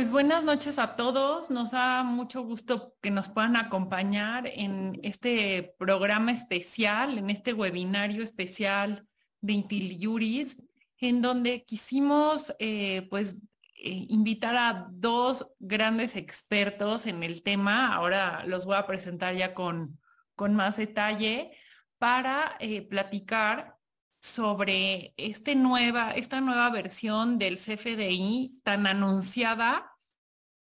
Pues buenas noches a todos. Nos da mucho gusto que nos puedan acompañar en este programa especial, en este webinario especial de Intiliuris, en donde quisimos eh, pues eh, invitar a dos grandes expertos en el tema. Ahora los voy a presentar ya con, con más detalle para eh, platicar sobre este nueva, esta nueva versión del CFDI tan anunciada.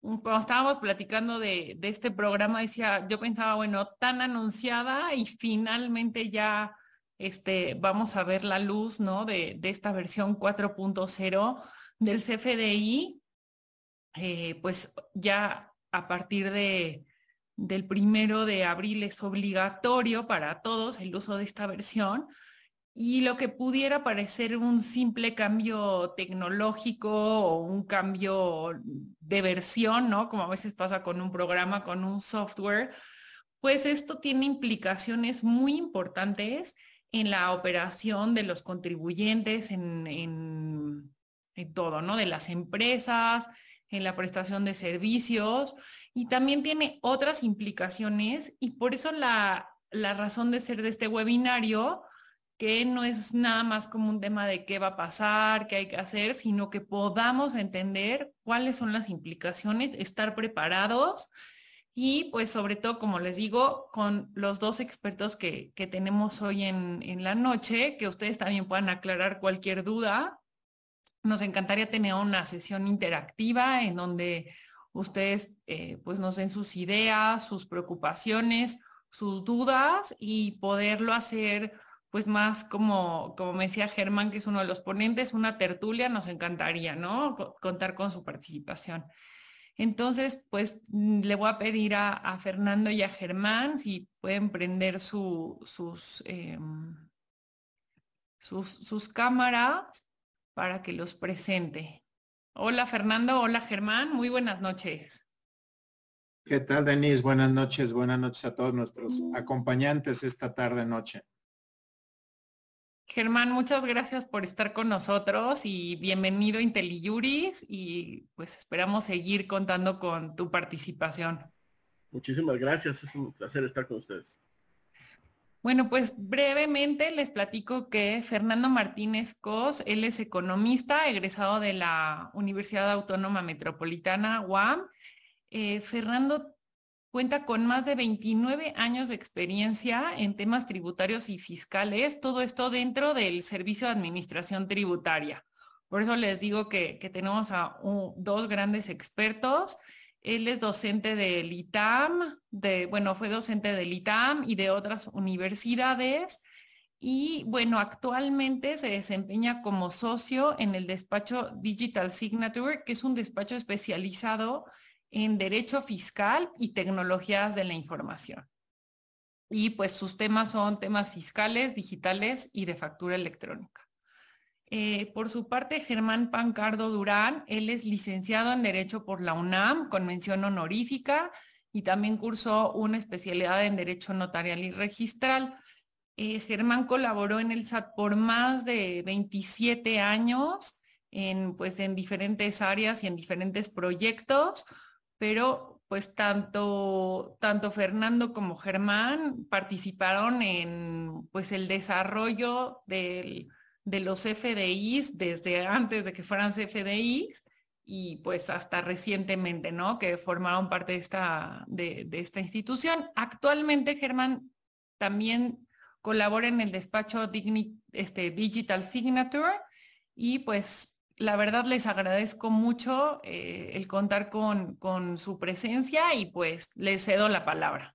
Cuando estábamos platicando de, este programa, decía, yo pensaba, bueno, tan anunciada y finalmente ya este, vamos a ver la luz, ¿no? De, esta versión 4.0 del CFDI, eh, pues ya a partir de, del primero de abril es obligatorio para todos el uso de esta versión y lo que pudiera parecer un simple cambio tecnológico o un cambio de versión, ¿no? Como a veces pasa con un programa, con un software, pues esto tiene implicaciones muy importantes en la operación de los contribuyentes, en, en, todo, ¿no? De las empresas, en la prestación de servicios y también tiene otras implicaciones y por eso la, la razón de ser de este webinario que no es nada más como un tema de qué va a pasar, qué hay que hacer, sino que podamos entender cuáles son las implicaciones, estar preparados y pues sobre todo, como les digo, con los dos expertos que, que tenemos hoy en, en, la noche, que ustedes también puedan aclarar cualquier duda. Nos encantaría tener una sesión interactiva en donde ustedes eh, pues nos den sus ideas, sus preocupaciones, sus dudas y poderlo hacer pues más como, como me decía Germán, que es uno de los ponentes, una tertulia, nos encantaría, ¿no? contar con su participación. Entonces, pues mm, le voy a pedir a, Fernando y a Germán si pueden prender su, sus, em, sus, sus cámaras para que los presente. Hola Fernando, hola Germán, muy buenas noches. ¿Qué tal, Denise? Buenas noches, buenas noches a todos nuestros acompañantes esta tarde noche. Germán, muchas gracias por estar con nosotros y bienvenido a IntelliJuris y pues esperamos seguir contando con tu participación. Muchísimas gracias, es un placer estar con ustedes. Bueno, pues brevemente les platico que Fernando Martínez Cos, él es economista, egresado de la Universidad Autónoma Metropolitana, UAM. Eh, Fernando Cuenta con más de 29 años de experiencia en temas tributarios y fiscales, todo esto dentro del Servicio de Administración Tributaria. Por eso les digo que, tenemos a dos grandes expertos. Él es docente del ITAM, de, bueno, fue docente del ITAM y de otras universidades. Y bueno, actualmente se desempeña como socio en el despacho Digital Signature, que es un despacho especializado Derecho Fiscal y Tecnologías de la Información. Y pues sus temas son temas fiscales, digitales y de factura electrónica. Eh, por su parte, Germán Pancardo Durán, él es licenciado en Derecho por la UNAM con mención honorífica y también cursó una especialidad en Derecho Notarial y Registral. Eh, Germán colaboró en el SAT por más de 27 años en, pues, en diferentes áreas y en diferentes proyectos pero pues tanto, tanto Fernando como Germán participaron en pues el desarrollo de los FDIs desde antes de que fueran CFDIs y pues hasta recientemente, ¿no? Que formaron parte de esta, de, esta institución. Actualmente Germán también colabora en el despacho este, Digital Signature y pues la verdad les agradezco mucho eh, el contar con, con, su presencia y pues les cedo la palabra.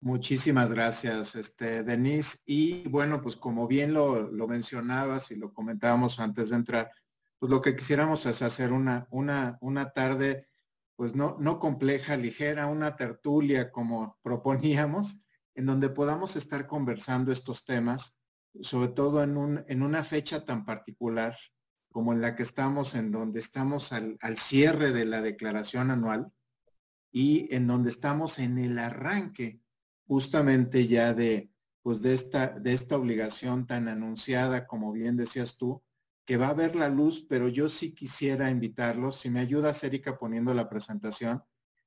Muchísimas gracias, este, Denise. Y bueno, pues como bien lo, lo, mencionabas y lo comentábamos antes de entrar, pues lo que quisiéramos es hacer una, una, una tarde, pues no, no compleja, ligera, una tertulia como proponíamos, en donde podamos estar conversando estos temas sobre todo en, un, en una fecha tan particular como en la que estamos, en donde estamos al, cierre de la declaración anual y en donde estamos en el arranque justamente ya de, pues de esta, de esta obligación tan anunciada, como bien decías tú, que va a ver la luz, pero yo sí quisiera invitarlos, si me ayudas Erika poniendo la presentación,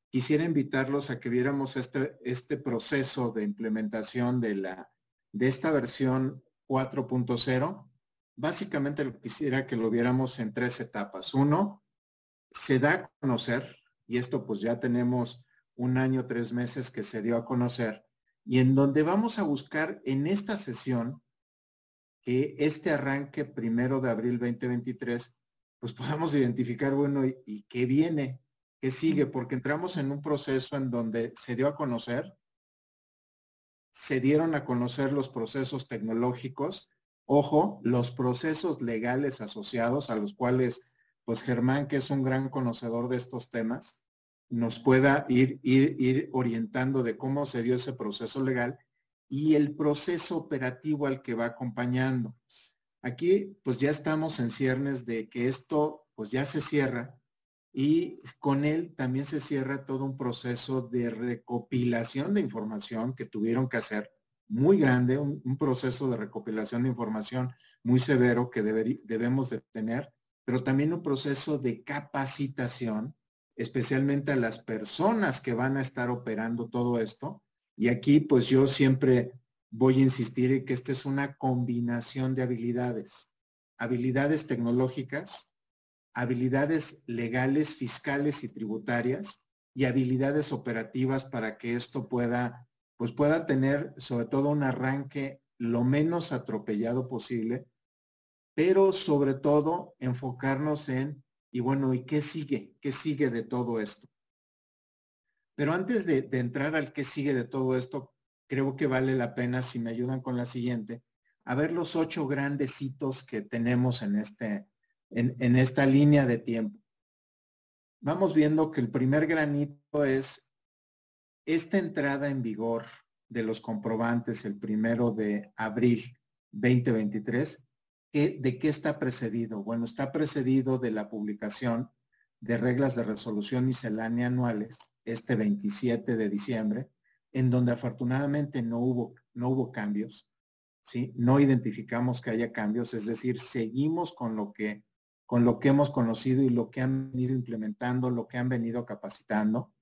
quisiera invitarlos a que viéramos este, este proceso de implementación de, la, de esta versión 4.0. Básicamente lo quisiera que lo viéramos en tres etapas. Uno, se da a conocer, y esto pues ya tenemos un año, tres meses que se dio a conocer, y en donde vamos a buscar en esta sesión que este arranque primero de abril 2023, pues podamos identificar, bueno, ¿y, qué viene? ¿Qué sigue? Porque entramos en un proceso en donde se dio a conocer, se dieron a conocer los procesos tecnológicos, ojo, los procesos legales asociados a los cuales, pues Germán, que es un gran conocedor de estos temas, nos pueda ir, ir, ir orientando de cómo se dio ese proceso legal y el proceso operativo al que va acompañando. Aquí pues ya estamos en ciernes de que esto pues ya se cierra y con él también se cierra todo un proceso de recopilación de información que tuvieron que hacer muy grande, un, proceso de recopilación de información muy severo que debemos de tener, pero también un proceso de capacitación, especialmente a las personas que van a estar operando todo esto, y aquí pues yo siempre voy a insistir en que esta es una combinación de habilidades. Habilidades tecnológicas, habilidades legales, fiscales y tributarias y habilidades operativas para que esto pueda, pues pueda tener sobre todo un arranque lo menos atropellado posible, pero sobre todo enfocarnos en, y bueno, ¿y qué sigue? ¿Qué sigue de todo esto? Pero antes de, entrar al que sigue de todo esto, creo que vale la pena, si me ayudan con la siguiente, a ver los ocho grandes hitos que tenemos en, este, en, esta línea de tiempo. Vamos viendo que el primer gran hito es esta entrada en vigor de los comprobantes el primero de abril 2023. ¿De qué está precedido? Bueno, está precedido de la publicación de reglas de resolución miscelánea anuales este 27 de diciembre, en donde afortunadamente no hubo, no hubo cambios, ¿sí? No identificamos que haya cambios, es decir, seguimos con lo que con lo que hemos conocido y lo que han venido implementando, lo que han venido capacitando.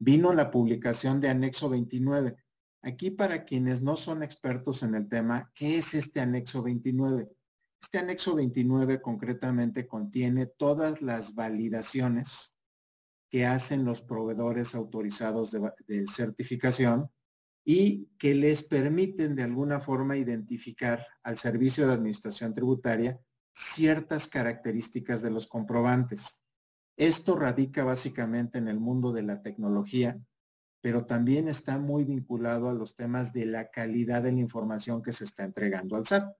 Vino la publicación de anexo 29. Aquí para quienes no son expertos en el tema, ¿qué es este anexo 29? Este anexo 29 concretamente contiene todas las validaciones que hacen los proveedores autorizados de, certificación y que les permiten de alguna forma identificar al Servicio de Administración Tributaria ciertas características de los comprobantes. Esto radica básicamente en el mundo de la tecnología, pero también está muy vinculado a los temas de la calidad de la información que se está entregando al SAT.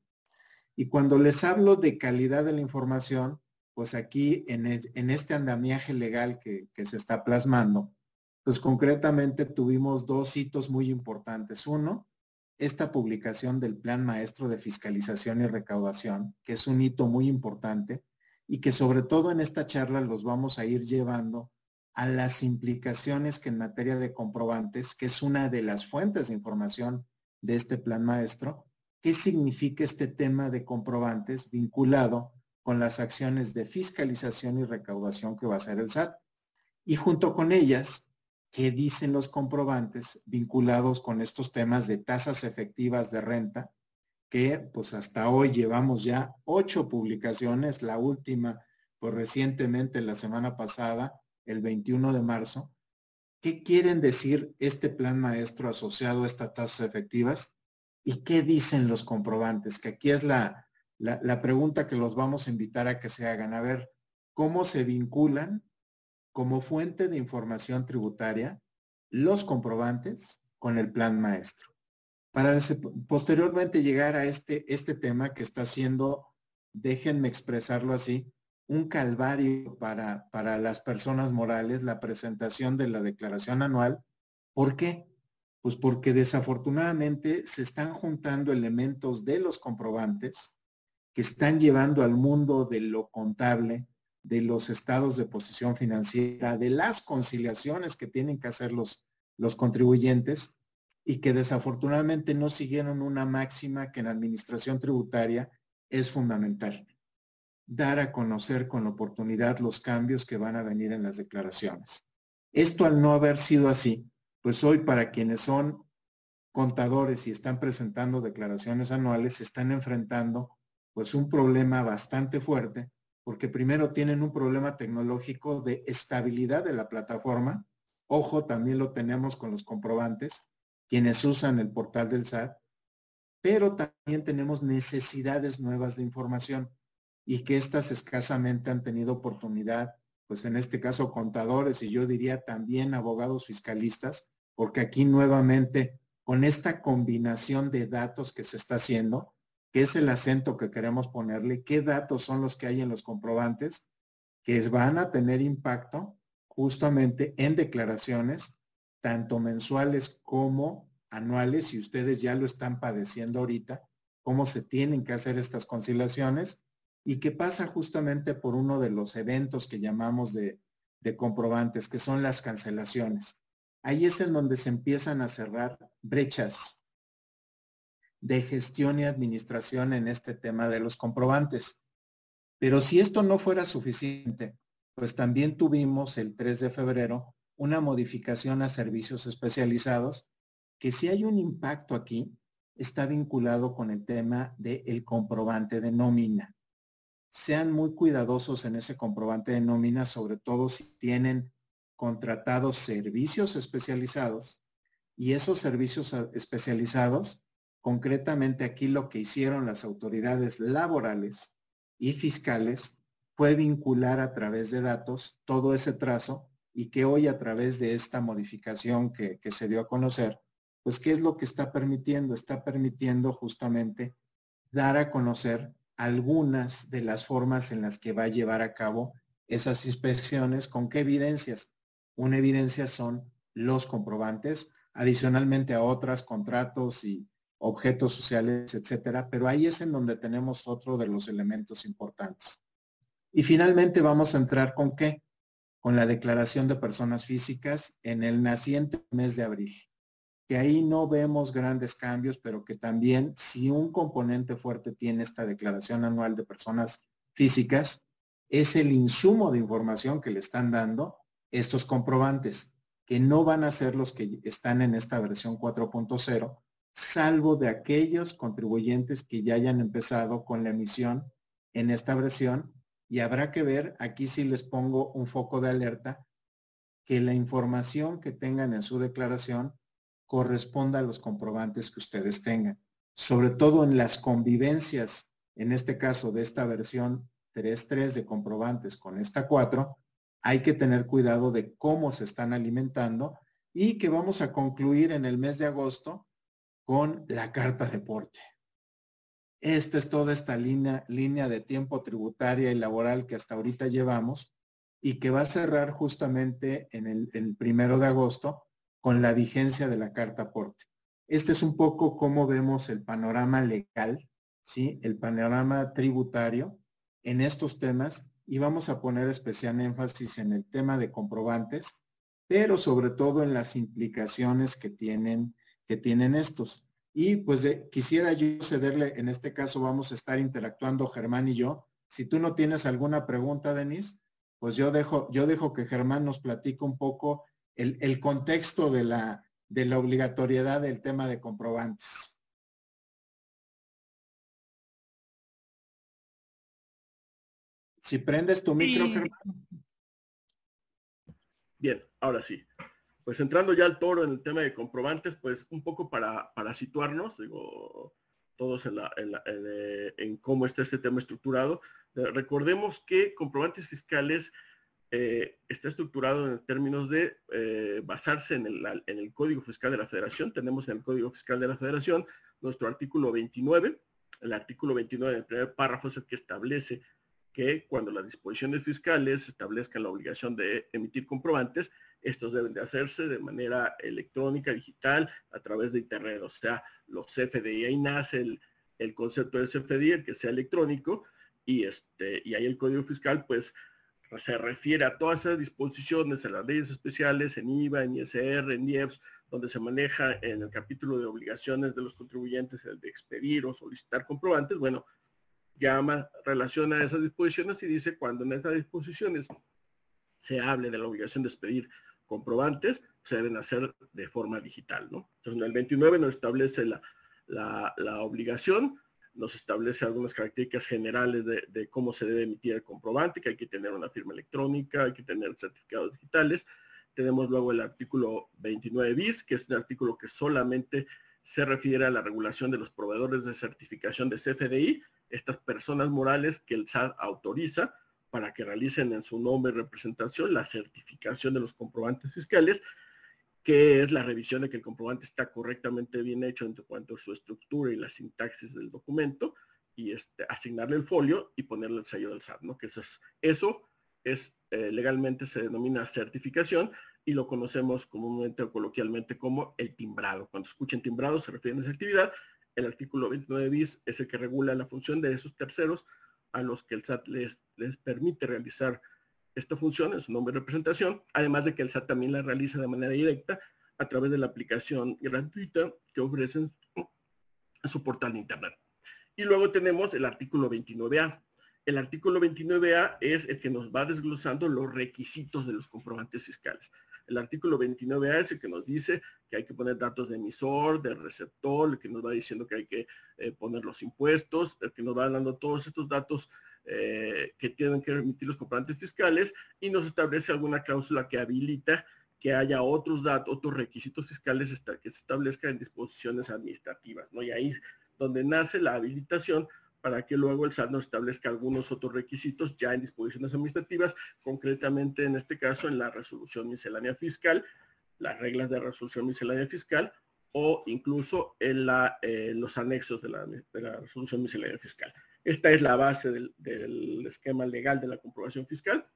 Y cuando les hablo de calidad de la información, pues aquí en, este andamiaje legal que, que, se está plasmando, pues concretamente tuvimos dos hitos muy importantes. Uno, esta publicación del Plan Maestro de Fiscalización y Recaudación, que es un hito muy importante y que sobre todo en esta charla los vamos a ir llevando a las implicaciones que en materia de comprobantes, que es una de las fuentes de información de este plan maestro, qué significa este tema de comprobantes vinculado con las acciones de fiscalización y recaudación que va a hacer el SAT. Y junto con ellas, qué dicen los comprobantes vinculados con estos temas de tasas efectivas de renta, que pues hasta hoy llevamos ya ocho publicaciones, la última pues recientemente la semana pasada, el 21 de marzo. ¿Qué quieren decir este plan maestro asociado a estas tasas efectivas? ¿Y qué dicen los comprobantes? Que aquí es la, la, pregunta que los vamos a invitar a que se hagan. A ver, ¿cómo se vinculan como fuente de información tributaria los comprobantes con el plan maestro? Para posteriormente llegar a este, este tema que está siendo, déjenme expresarlo así, un calvario para, para las personas morales, la presentación de la declaración anual. ¿Por qué? Pues porque desafortunadamente se están juntando elementos de los comprobantes que están llevando al mundo de lo contable, de los estados de posición financiera, de las conciliaciones que tienen que hacer los, los contribuyentes y que desafortunadamente no siguieron una máxima que en administración tributaria es fundamental. dar a conocer con oportunidad los cambios que van a venir en las declaraciones. Esto al no haber sido así, pues hoy para quienes son contadores y están presentando declaraciones anuales, se están enfrentando pues un problema bastante fuerte, porque primero tienen un problema tecnológico de estabilidad de la plataforma. Ojo, también lo tenemos con los comprobantes, quienes usan el portal del SAT, pero también tenemos necesidades nuevas de información y que éstas escasamente han tenido oportunidad, pues en este caso contadores y yo diría también abogados fiscalistas, porque aquí nuevamente con esta combinación de datos que se está haciendo, que es el acento que queremos ponerle, qué datos son los que hay en los comprobantes que van a tener impacto justamente en declaraciones, tanto mensuales como anuales, y ustedes ya lo están padeciendo ahorita, cómo se tienen que hacer estas conciliaciones y que pasa justamente por uno de los eventos que llamamos de, de comprobantes, que son las cancelaciones. Ahí es en donde se empiezan a cerrar brechas de gestión y administración en este tema de los comprobantes. Pero si esto no fuera suficiente, pues también tuvimos el 3 de febrero una modificación a servicios especializados, que si hay un impacto aquí, está vinculado con el tema del comprobante de nómina sean muy cuidadosos en ese comprobante de nómina, sobre todo si tienen contratados servicios especializados y esos servicios especializados, concretamente aquí lo que hicieron las autoridades laborales y fiscales fue vincular a través de datos todo ese trazo y que hoy a través de esta modificación que, que se dio a conocer, pues ¿qué es lo que está permitiendo? Está permitiendo justamente dar a conocer algunas de las formas en las que va a llevar a cabo esas inspecciones, con qué evidencias. Una evidencia son los comprobantes, adicionalmente a otras, contratos y objetos sociales, etcétera, pero ahí es en donde tenemos otro de los elementos importantes. Y finalmente vamos a entrar con qué? Con la declaración de personas físicas en el naciente mes de abril que ahí no vemos grandes cambios, pero que también si un componente fuerte tiene esta declaración anual de personas físicas, es el insumo de información que le están dando estos comprobantes, que no van a ser los que están en esta versión 4.0, salvo de aquellos contribuyentes que ya hayan empezado con la emisión en esta versión. Y habrá que ver, aquí sí les pongo un foco de alerta, que la información que tengan en su declaración corresponda a los comprobantes que ustedes tengan. Sobre todo en las convivencias, en este caso de esta versión 3.3 de comprobantes con esta 4, hay que tener cuidado de cómo se están alimentando y que vamos a concluir en el mes de agosto con la carta deporte. Esta es toda esta línea, línea de tiempo tributaria y laboral que hasta ahorita llevamos y que va a cerrar justamente en el, primero de agosto con la vigencia de la carta aporte. Este es un poco cómo vemos el panorama legal, ¿sí? el panorama tributario en estos temas y vamos a poner especial énfasis en el tema de comprobantes, pero sobre todo en las implicaciones que tienen, que tienen estos. Y pues quisiera yo cederle, en este caso vamos a estar interactuando Germán y yo. Si tú no tienes alguna pregunta, Denise, pues yo dejo, yo dejo que Germán nos platique un poco el, contexto de la, de la obligatoriedad del tema de comprobantes. Si prendes tu micro, Bien, ahora sí. Pues entrando ya al toro en el tema de comprobantes, pues un poco para, para situarnos, digo, todos en, en, eh, en, cómo está este tema estructurado. Recordemos que comprobantes fiscales eh, está estructurado en términos de eh, basarse en el, Código Fiscal de la Federación. Tenemos en el Código Fiscal de la Federación nuestro artículo 29. El artículo 29 del primer párrafo es el que establece que cuando las disposiciones fiscales establezcan la obligación de emitir comprobantes, estos deben de hacerse de manera electrónica, digital, a través de Internet. O sea, los CFDI, ahí nace el, concepto de CFDI, el que sea electrónico, y, este, y ahí el Código Fiscal, pues, se refiere a todas esas disposiciones en las leyes especiales, en IVA, en ISR, en IEPS, donde se maneja en el capítulo de obligaciones de los contribuyentes el de expedir o solicitar comprobantes, bueno, llama, relaciona esas disposiciones y dice cuando en esas disposiciones se hable de la obligación de expedir comprobantes, se deben hacer de forma digital, ¿no? Entonces, en el 29 nos establece la, la, obligación, nos establece algunas características generales de, cómo se debe emitir el comprobante, que hay que tener una firma electrónica, hay que tener certificados digitales. Tenemos luego el artículo 29 bis, que es un artículo que solamente se refiere a la regulación de los proveedores de certificación de CFDI, estas personas morales que el SAT autoriza para que realicen en su nombre y representación la certificación de los comprobantes fiscales, que es la revisión de que el comprobante está correctamente bien hecho en cuanto a su estructura y la sintaxis del documento, y este, asignarle el folio y ponerle el sello del SAT, ¿no? Que eso es, eh, legalmente se denomina certificación y lo conocemos comúnmente o coloquialmente como el timbrado. Cuando escuchen timbrado se refieren a esa actividad. El artículo 29 bis es el que regula la función de esos terceros a los que el SAT les, les permite realizar esta función en su nombre de representación, además de que el SAT también la realiza de manera directa a través de la aplicación gratuita que ofrecen en su portal de Internet. Y luego tenemos el artículo 29A. El artículo 29A es el que nos va desglosando los requisitos de los comprobantes fiscales. El artículo 29A es el que nos dice que hay que poner datos de emisor, de receptor, el que nos va diciendo que hay que eh, poner los impuestos, el que nos va dando todos estos datos eh, que tienen que emitir los comprobantes fiscales y nos establece alguna cláusula que habilita que haya otros datos, otros requisitos fiscales que se establezcan en disposiciones administrativas, ¿no? Y ahí donde nace la habilitación para que luego el SAT nos establezca algunos otros requisitos ya en disposiciones administrativas, concretamente en este caso en la resolución miscelánea fiscal, las reglas de resolución miscelánea fiscal o incluso en, la, los anexos de la, de la, resolución miscelánea fiscal. Esta es la base del, del, esquema legal de la comprobación fiscal.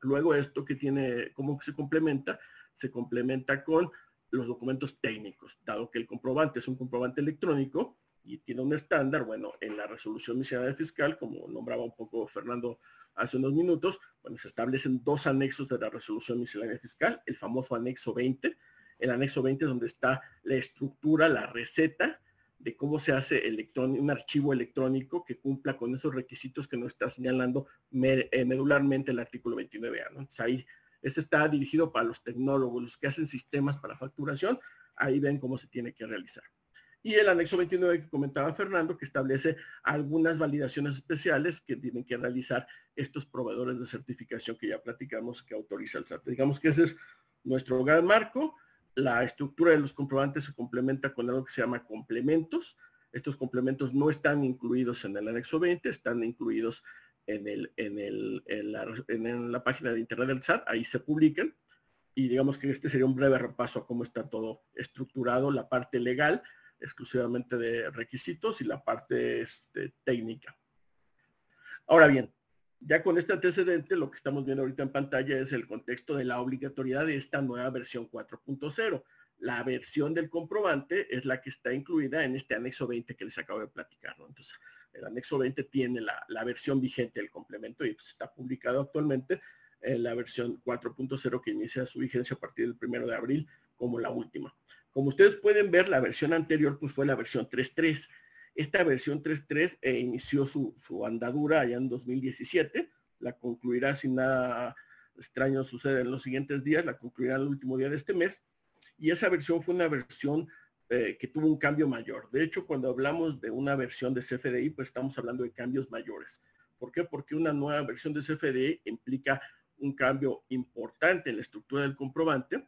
Luego esto que tiene, ¿cómo se complementa? Se complementa con los documentos técnicos, dado que el comprobante es un comprobante electrónico, y tiene un estándar, bueno, en la resolución miscelánea fiscal, como nombraba un poco Fernando hace unos minutos, bueno, se establecen dos anexos de la resolución miscelánea fiscal, el famoso anexo 20, el anexo 20 es donde está la estructura, la receta de cómo se hace un archivo electrónico que cumpla con esos requisitos que nos está señalando eh, medularmente el artículo 29A. ¿no? Entonces ahí, este está dirigido para los tecnólogos, los que hacen sistemas para facturación, ahí ven cómo se tiene que realizar y el anexo 29 que comentaba Fernando, que establece algunas validaciones especiales que tienen que realizar estos proveedores de certificación que ya platicamos que autoriza el SAT. Digamos que ese es nuestro gran marco. La estructura de los comprobantes se complementa con algo que se llama complementos. Estos complementos no están incluidos en el anexo 20, están incluidos en, el, en, el, en, la, en la página de internet del SAT, ahí se publican. Y digamos que este sería un breve repaso a cómo está todo estructurado, la parte legal, exclusivamente de requisitos y la parte este, técnica. Ahora bien, ya con este antecedente, lo que estamos viendo ahorita en pantalla es el contexto de la obligatoriedad de esta nueva versión 4.0. La versión del comprobante es la que está incluida en este anexo 20 que les acabo de platicar. Entonces, el anexo 20 tiene la, versión vigente del complemento y pues, está publicado actualmente en la versión 4.0 que inicia su vigencia a partir del primero de abril como la última. Como ustedes pueden ver, la versión anterior pues fue la versión 3.3. Esta versión 3.3 eh, inició su, andadura allá en 2017, la concluirá sin nada extraño sucede en los siguientes días, la concluirá el último día de este mes, y esa versión fue una versión eh, que tuvo un cambio mayor. De hecho, cuando hablamos de una versión de CFDI, pues estamos hablando de cambios mayores. ¿Por qué? Porque una nueva versión de CFDI implica un cambio importante en la estructura del comprobante,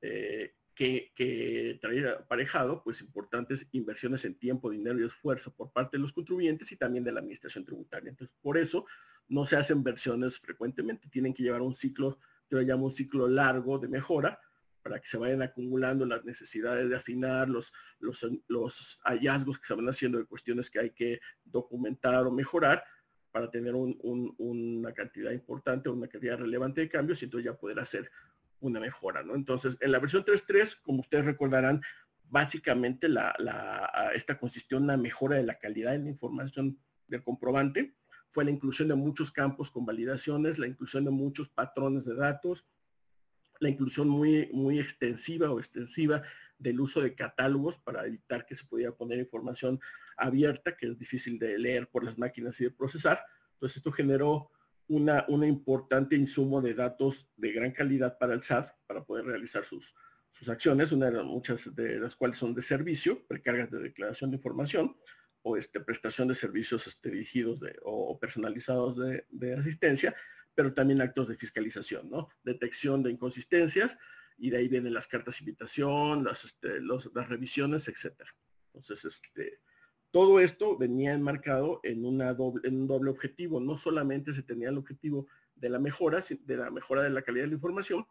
eh, que, que traía aparejado pues importantes inversiones en tiempo, dinero y esfuerzo por parte de los contribuyentes y también de la administración tributaria. Entonces, por eso no se hacen versiones frecuentemente, tienen que llevar un ciclo, yo le llamo un ciclo largo de mejora para que se vayan acumulando las necesidades de afinar, los hallazgos que se van haciendo de cuestiones que hay que documentar o mejorar para tener una cantidad importante, una cantidad relevante de cambios y entonces ya poder hacer una mejora, ¿no? Entonces, en la versión 3.3, como ustedes recordarán, básicamente la, esta consistió en una mejora de la calidad de la información del comprobante, fue la inclusión de muchos campos con validaciones, la inclusión de muchos patrones de datos, la inclusión muy, muy extensiva o extensiva del uso de catálogos para evitar que se pudiera poner información abierta, que es difícil de leer por las máquinas y de procesar. Entonces esto generó una, importante insumo de datos de gran calidad para el SAT para poder realizar sus, sus acciones, una de las, muchas de las cuales son de servicio, precargas de declaración de información o este, prestación de servicios este, dirigidos o personalizados de, de, asistencia, pero también actos de fiscalización, ¿no? Detección de inconsistencias y de ahí vienen las cartas de invitación, las, este, las revisiones, etcétera. Entonces, este, todo esto venía enmarcado en, un doble objetivo. No solamente se tenía el objetivo de la mejora, de la mejora de la calidad de la información,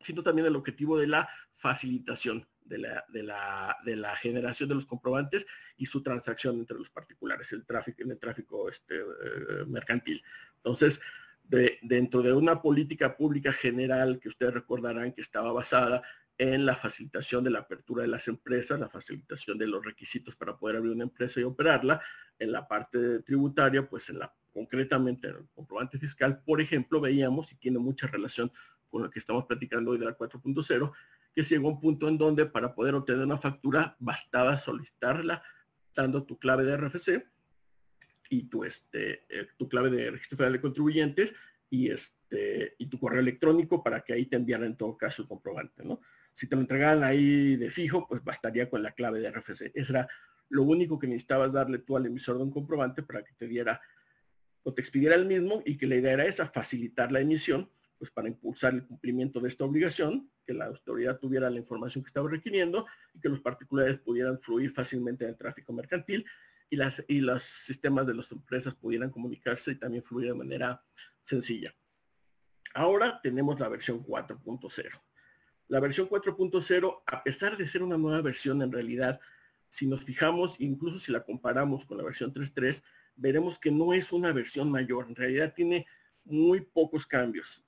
sino también el objetivo de la facilitación de la, generación de los comprobantes y su transacción entre los particulares, el tráfico, en el tráfico este, eh, mercantil. Entonces, de, dentro de una política pública general que ustedes recordarán que estaba basada en la facilitación de la apertura de las empresas, la facilitación de los requisitos para poder abrir una empresa y operarla, en la parte tributaria, pues en la concretamente en el comprobante fiscal, por ejemplo, veíamos y tiene mucha relación con lo que estamos platicando hoy de la 4.0, que llegó un punto en donde para poder obtener una factura bastaba solicitarla dando tu clave de RFC y tu, este, eh, tu clave de registro federal de contribuyentes y, este, y tu correo electrónico para que ahí te enviaran en todo caso el comprobante, ¿no? Si te lo entregaban ahí de fijo, pues bastaría con la clave de RFC. Eso era lo único que necesitabas darle tú al emisor de un comprobante para que te diera o te expidiera el mismo y que la idea era esa, facilitar la emisión, pues para impulsar el cumplimiento de esta obligación, que la autoridad tuviera la información que estaba requiriendo y que los particulares pudieran fluir fácilmente en el tráfico mercantil y, y los sistemas de las empresas pudieran comunicarse y también fluir de manera sencilla. Ahora tenemos la versión 4.0. La versión 4.0, a pesar de ser una nueva versión, en realidad, si nos fijamos, incluso si la comparamos con la versión 3.3, veremos que no es una versión mayor. En realidad tiene muy pocos cambios.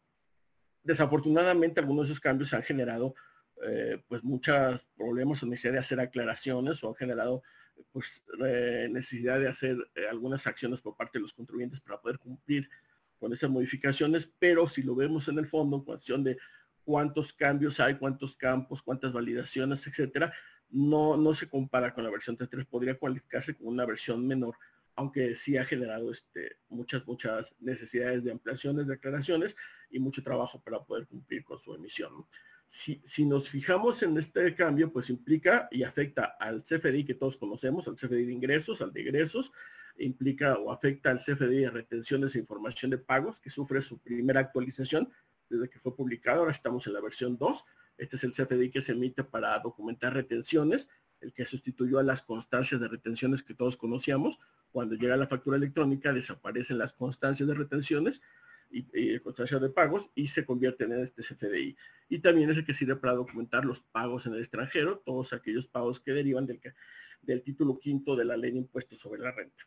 Desafortunadamente, algunos de esos cambios han generado eh, pues muchos problemas o necesidad de hacer aclaraciones o han generado pues necesidad de hacer eh, algunas acciones por parte de los contribuyentes para poder cumplir con esas modificaciones, pero si lo vemos en el fondo, en cuestión de cuántos cambios hay, cuántos campos, cuántas validaciones, etcétera, no, no se compara con la versión 3.3, podría cualificarse como una versión menor, aunque sí ha generado este, muchas, muchas necesidades de ampliaciones, de aclaraciones y mucho trabajo para poder cumplir con su emisión si, nos fijamos en este cambio, pues implica y afecta al CFDI que todos conocemos, al CFDI de ingresos, al de egresos, implica o afecta al CFDI de retenciones e información de pagos, que sufre su primera actualización desde que fue publicado. Ahora estamos en la versión 2. Este es el CFDI que se emite para documentar retenciones, el que sustituyó a las constancias de retenciones que todos conocíamos. Cuando llega la factura electrónica, desaparecen las constancias de retenciones y, y constancia de pagos y se convierten en este CFDI. Y también es el que sirve para documentar los pagos en el extranjero, todos aquellos pagos que derivan del, del título quinto de la ley de impuestos sobre la renta.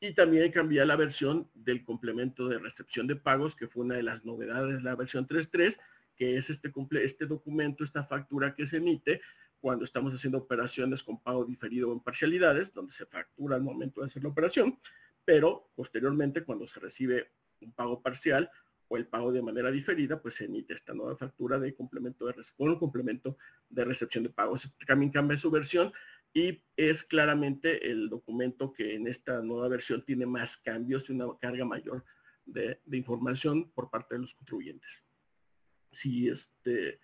Y también cambia la versión del complemento de recepción de pagos, que fue una de las novedades de la versión 3.3, que es este, este documento, esta factura que se emite cuando estamos haciendo operaciones con pago diferido o en parcialidades, donde se factura al momento de hacer la operación, pero posteriormente cuando se recibe un pago parcial o el pago de manera diferida, pues se emite esta nueva factura de complemento de con un complemento de recepción de pagos. También cambia su versión y es claramente el documento que en esta nueva versión tiene más cambios y una carga mayor de, información por parte de los contribuyentes. Si este,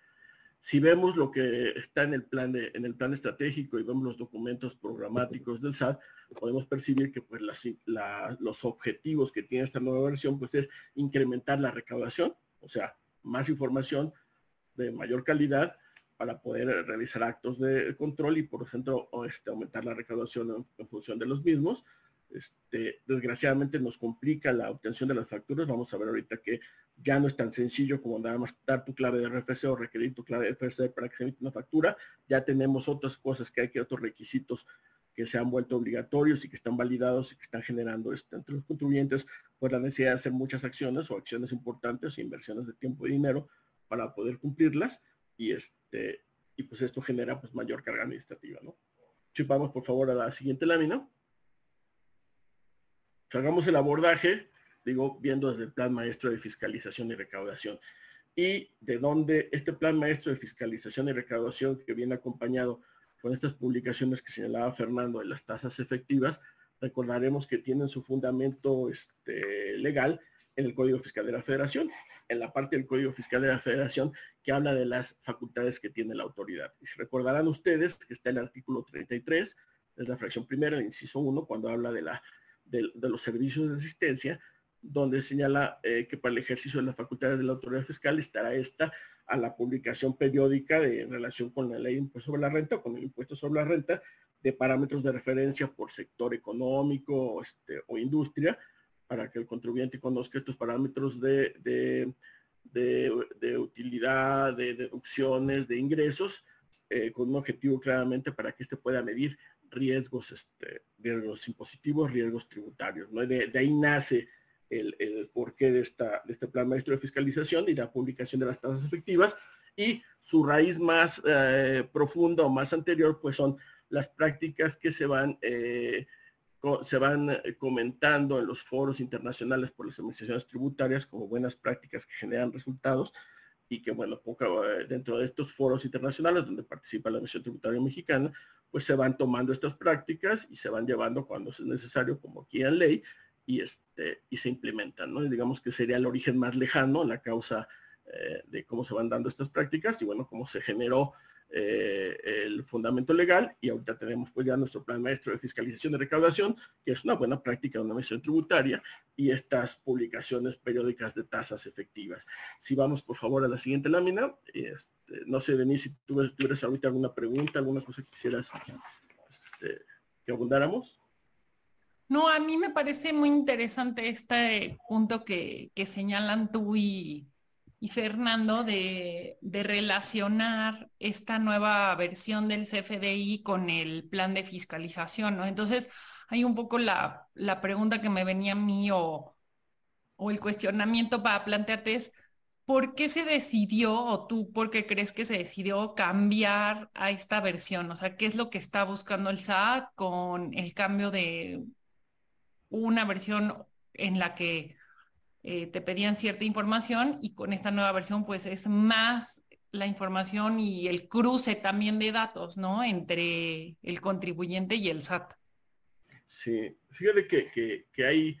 si vemos lo que está en el plan en el plan estratégico y vemos los documentos programáticos del SAT, podemos percibir que pues los objetivos que tiene esta nueva versión pues es incrementar la recaudación, o sea, más información de mayor calidad para poder realizar actos de control y por ejemplo este, aumentar la recaudación en función de los mismos este, desgraciadamente nos complica la obtención de las facturas. Vamos a ver ahorita que ya no es tan sencillo como nada más dar tu clave de RFC o requerir tu clave de RFC para que se emita una factura. Ya tenemos otras cosas que hay que otros requisitos que se han vuelto obligatorios y que están validados y que están generando este, entre los contribuyentes pues la necesidad de hacer muchas acciones o acciones importantes, inversiones de tiempo y dinero para poder cumplirlas y este y pues esto genera pues mayor carga administrativa, ¿no? Si vamos por favor a la siguiente lámina hagamos el abordaje, digo, viendo desde el plan maestro de fiscalización y recaudación. y de dónde este plan maestro de fiscalización y recaudación que viene acompañado con estas publicaciones que señalaba Fernando de las tasas efectivas, recordaremos que tienen su fundamento este, legal en el Código Fiscal de la Federación, en la parte del Código Fiscal de la Federación que habla de las facultades que tiene la autoridad. Y recordarán ustedes que está el artículo 33, es la fracción primera, el inciso 1, cuando habla de, la, de, los servicios de asistencia, donde señala eh, que para el ejercicio de las facultades de la autoridad fiscal estará esta a la publicación periódica de, relación con la ley de impuesto sobre la renta o con el impuesto sobre la renta de parámetros de referencia por sector económico este, o industria, para que el contribuyente conozca estos parámetros de, de, utilidad, de deducciones, de ingresos, eh, con un objetivo claramente para que éste pueda medir riesgos, este, riesgos impositivos, riesgos tributarios. ¿no? De, ahí nace el, el, porqué de, esta, de este plan maestro de fiscalización y la publicación de las tasas efectivas y su raíz más eh, profunda o más anterior pues son las prácticas que se van eh, se van eh, comentando en los foros internacionales por las administraciones tributarias como buenas prácticas que generan resultados y que, bueno, eh, dentro de estos foros internacionales donde participa la Administración Tributaria Mexicana, pues se van tomando estas prácticas y se van llevando cuando es necesario, como aquí en ley, y, este, y se implementan, ¿no? digamos que sería el origen más lejano, la causa eh, de cómo se van dando estas prácticas y, bueno, cómo se generó eh, el fundamento legal y ahorita tenemos pues ya nuestro plan maestro de fiscalización de recaudación, que es una buena práctica de una misión tributaria y estas publicaciones periódicas de tasas efectivas. Si vamos por favor a la siguiente lámina, este, no sé, Denise, si tú tuvieras ahorita alguna pregunta, alguna cosa que quisieras este, que abundáramos. No, a mí me parece muy interesante este punto que, que señalan tú y, y Fernando de, relacionar esta nueva versión del CFDI con el plan de fiscalización, ¿no? Entonces, hay un poco la, pregunta que me venía a mí o, o, el cuestionamiento para plantearte es, ¿por qué se decidió o tú por qué crees que se decidió cambiar a esta versión? O sea, ¿qué es lo que está buscando el SAT con el cambio de una versión en la que eh, te pedían cierta información y con esta nueva versión pues es más la información y el cruce también de datos, ¿no? Entre el contribuyente y el SAT. Sí, fíjate que, que, hay,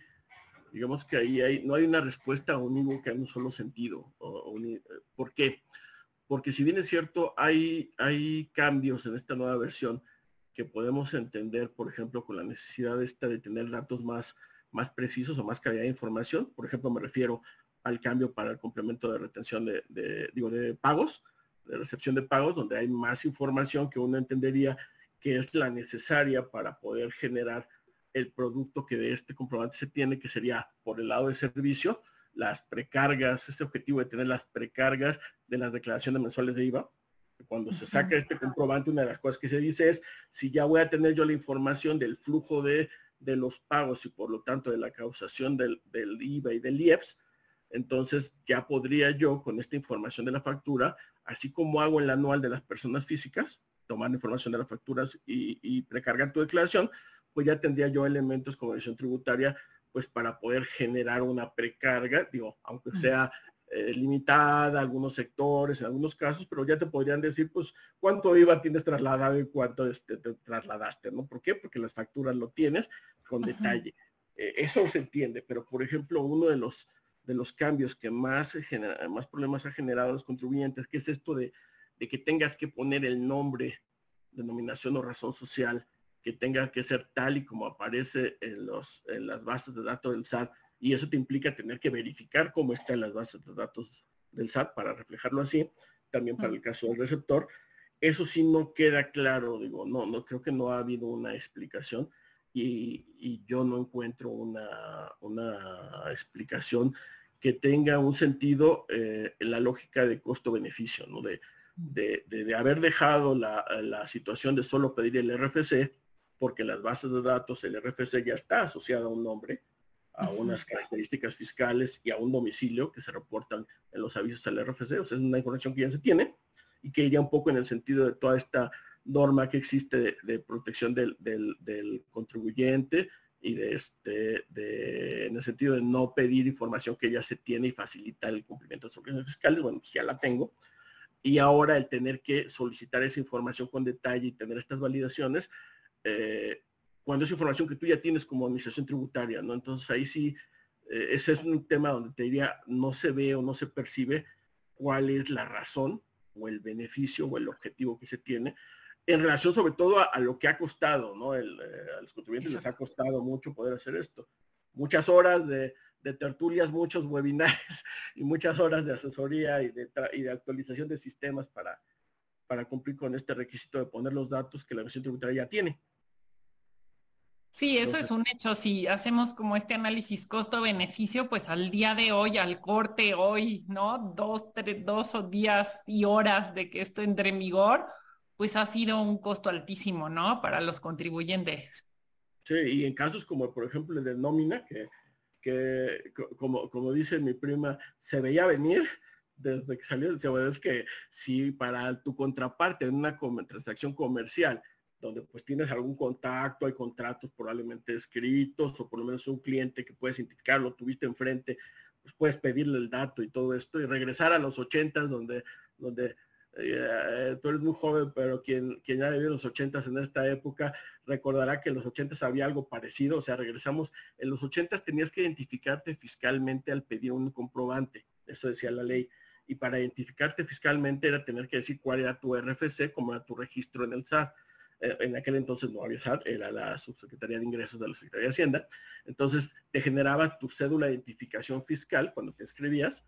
digamos que ahí hay, no hay una respuesta unívoca en un solo sentido. ¿Por qué? Porque si bien es cierto, hay, hay cambios en esta nueva versión que podemos entender, por ejemplo, con la necesidad esta de tener datos más más precisos o más calidad de información. Por ejemplo, me refiero al cambio para el complemento de retención de, digo, de pagos, de recepción de pagos, donde hay más información que uno entendería que es la necesaria para poder generar el producto que de este comprobante se tiene, que sería por el lado de servicio, las precargas, este objetivo de tener las precargas de las declaraciones mensuales de IVA. Cuando se saca este comprobante, una de las cosas que se dice es, si ya voy a tener yo la información del flujo de de los pagos y por lo tanto de la causación del, IVA y del IEPS, entonces ya podría yo con esta información de la factura, así como hago el anual de las personas físicas, tomar información de las facturas y, precargar tu declaración, pues ya tendría yo elementos como edición tributaria, pues para poder generar una precarga, digo, aunque sea eh, limitada, algunos sectores, en algunos casos, pero ya te podrían decir, pues, cuánto IVA tienes trasladado y cuánto este, te trasladaste, ¿no? ¿Por qué? Porque las facturas lo tienes con detalle. Eh, eso se entiende, pero por ejemplo, uno de los, de los cambios que más, genera, más problemas ha generado a los contribuyentes, que es esto de, de que tengas que poner el nombre, denominación o razón social, que tenga que ser tal y como aparece en, los, en las bases de datos del SAT, y eso te implica tener que verificar cómo están las bases de datos del SAT para reflejarlo así, también para el caso del receptor. Eso sí no queda claro, digo, no, no creo que no ha habido una explicación y, yo no encuentro una, una, explicación que tenga un sentido eh, en la lógica de costo-beneficio, ¿no? De, de, haber dejado la, la, situación de solo pedir el RFC, porque las bases de datos, el RFC ya está asociado a un nombre, a unas características fiscales y a un domicilio que se reportan en los avisos al RFC, o sea, es una información que ya se tiene y que iría un poco en el sentido de toda esta norma que existe de, protección del, contribuyente y de este, de, en el sentido de no pedir información que ya se tiene y facilitar el cumplimiento de las obligaciones fiscales, bueno, pues ya la tengo. Y ahora el tener que solicitar esa información con detalle y tener estas validaciones, eh, cuando es información que tú ya tienes como administración tributaria, ¿no? Entonces ahí sí, eh, ese es un tema donde te diría, no se ve o no se percibe cuál es la razón o el beneficio o el objetivo que se tiene en relación sobre todo a, lo que ha costado, ¿no? El, eh, a los contribuyentes les ha costado mucho poder hacer esto. Muchas horas de, tertulias, muchos webinars y muchas horas de asesoría y de, y de actualización de sistemas para, para cumplir con este requisito de poner los datos que la versión tributaria ya tiene. Sí, eso es un hecho. Si hacemos como este análisis costo-beneficio, pues al día de hoy, al corte hoy, ¿no? Dos, tres, dos días y horas de que esto entre en vigor, pues ha sido un costo altísimo, ¿no? Para los contribuyentes. Sí, y en casos como por ejemplo el de nómina, que, que como, como dice mi prima, se veía venir desde que salió, es que si para tu contraparte en una transacción comercial, donde pues tienes algún contacto, hay contratos probablemente escritos, o por lo menos un cliente que puedes identificarlo, tuviste enfrente, pues puedes pedirle el dato y todo esto, y regresar a los ochentas donde, donde eh, tú eres muy joven, pero quien, quien ya vivido los ochentas en esta época recordará que en los ochentas había algo parecido, o sea, regresamos, en los ochentas tenías que identificarte fiscalmente al pedir un comprobante, eso decía la ley, y para identificarte fiscalmente era tener que decir cuál era tu RFC, como era tu registro en el SAT. Eh, en aquel entonces no había SAT, era la Subsecretaría de Ingresos de la Secretaría de Hacienda, entonces te generaba tu cédula de identificación fiscal cuando te escribías,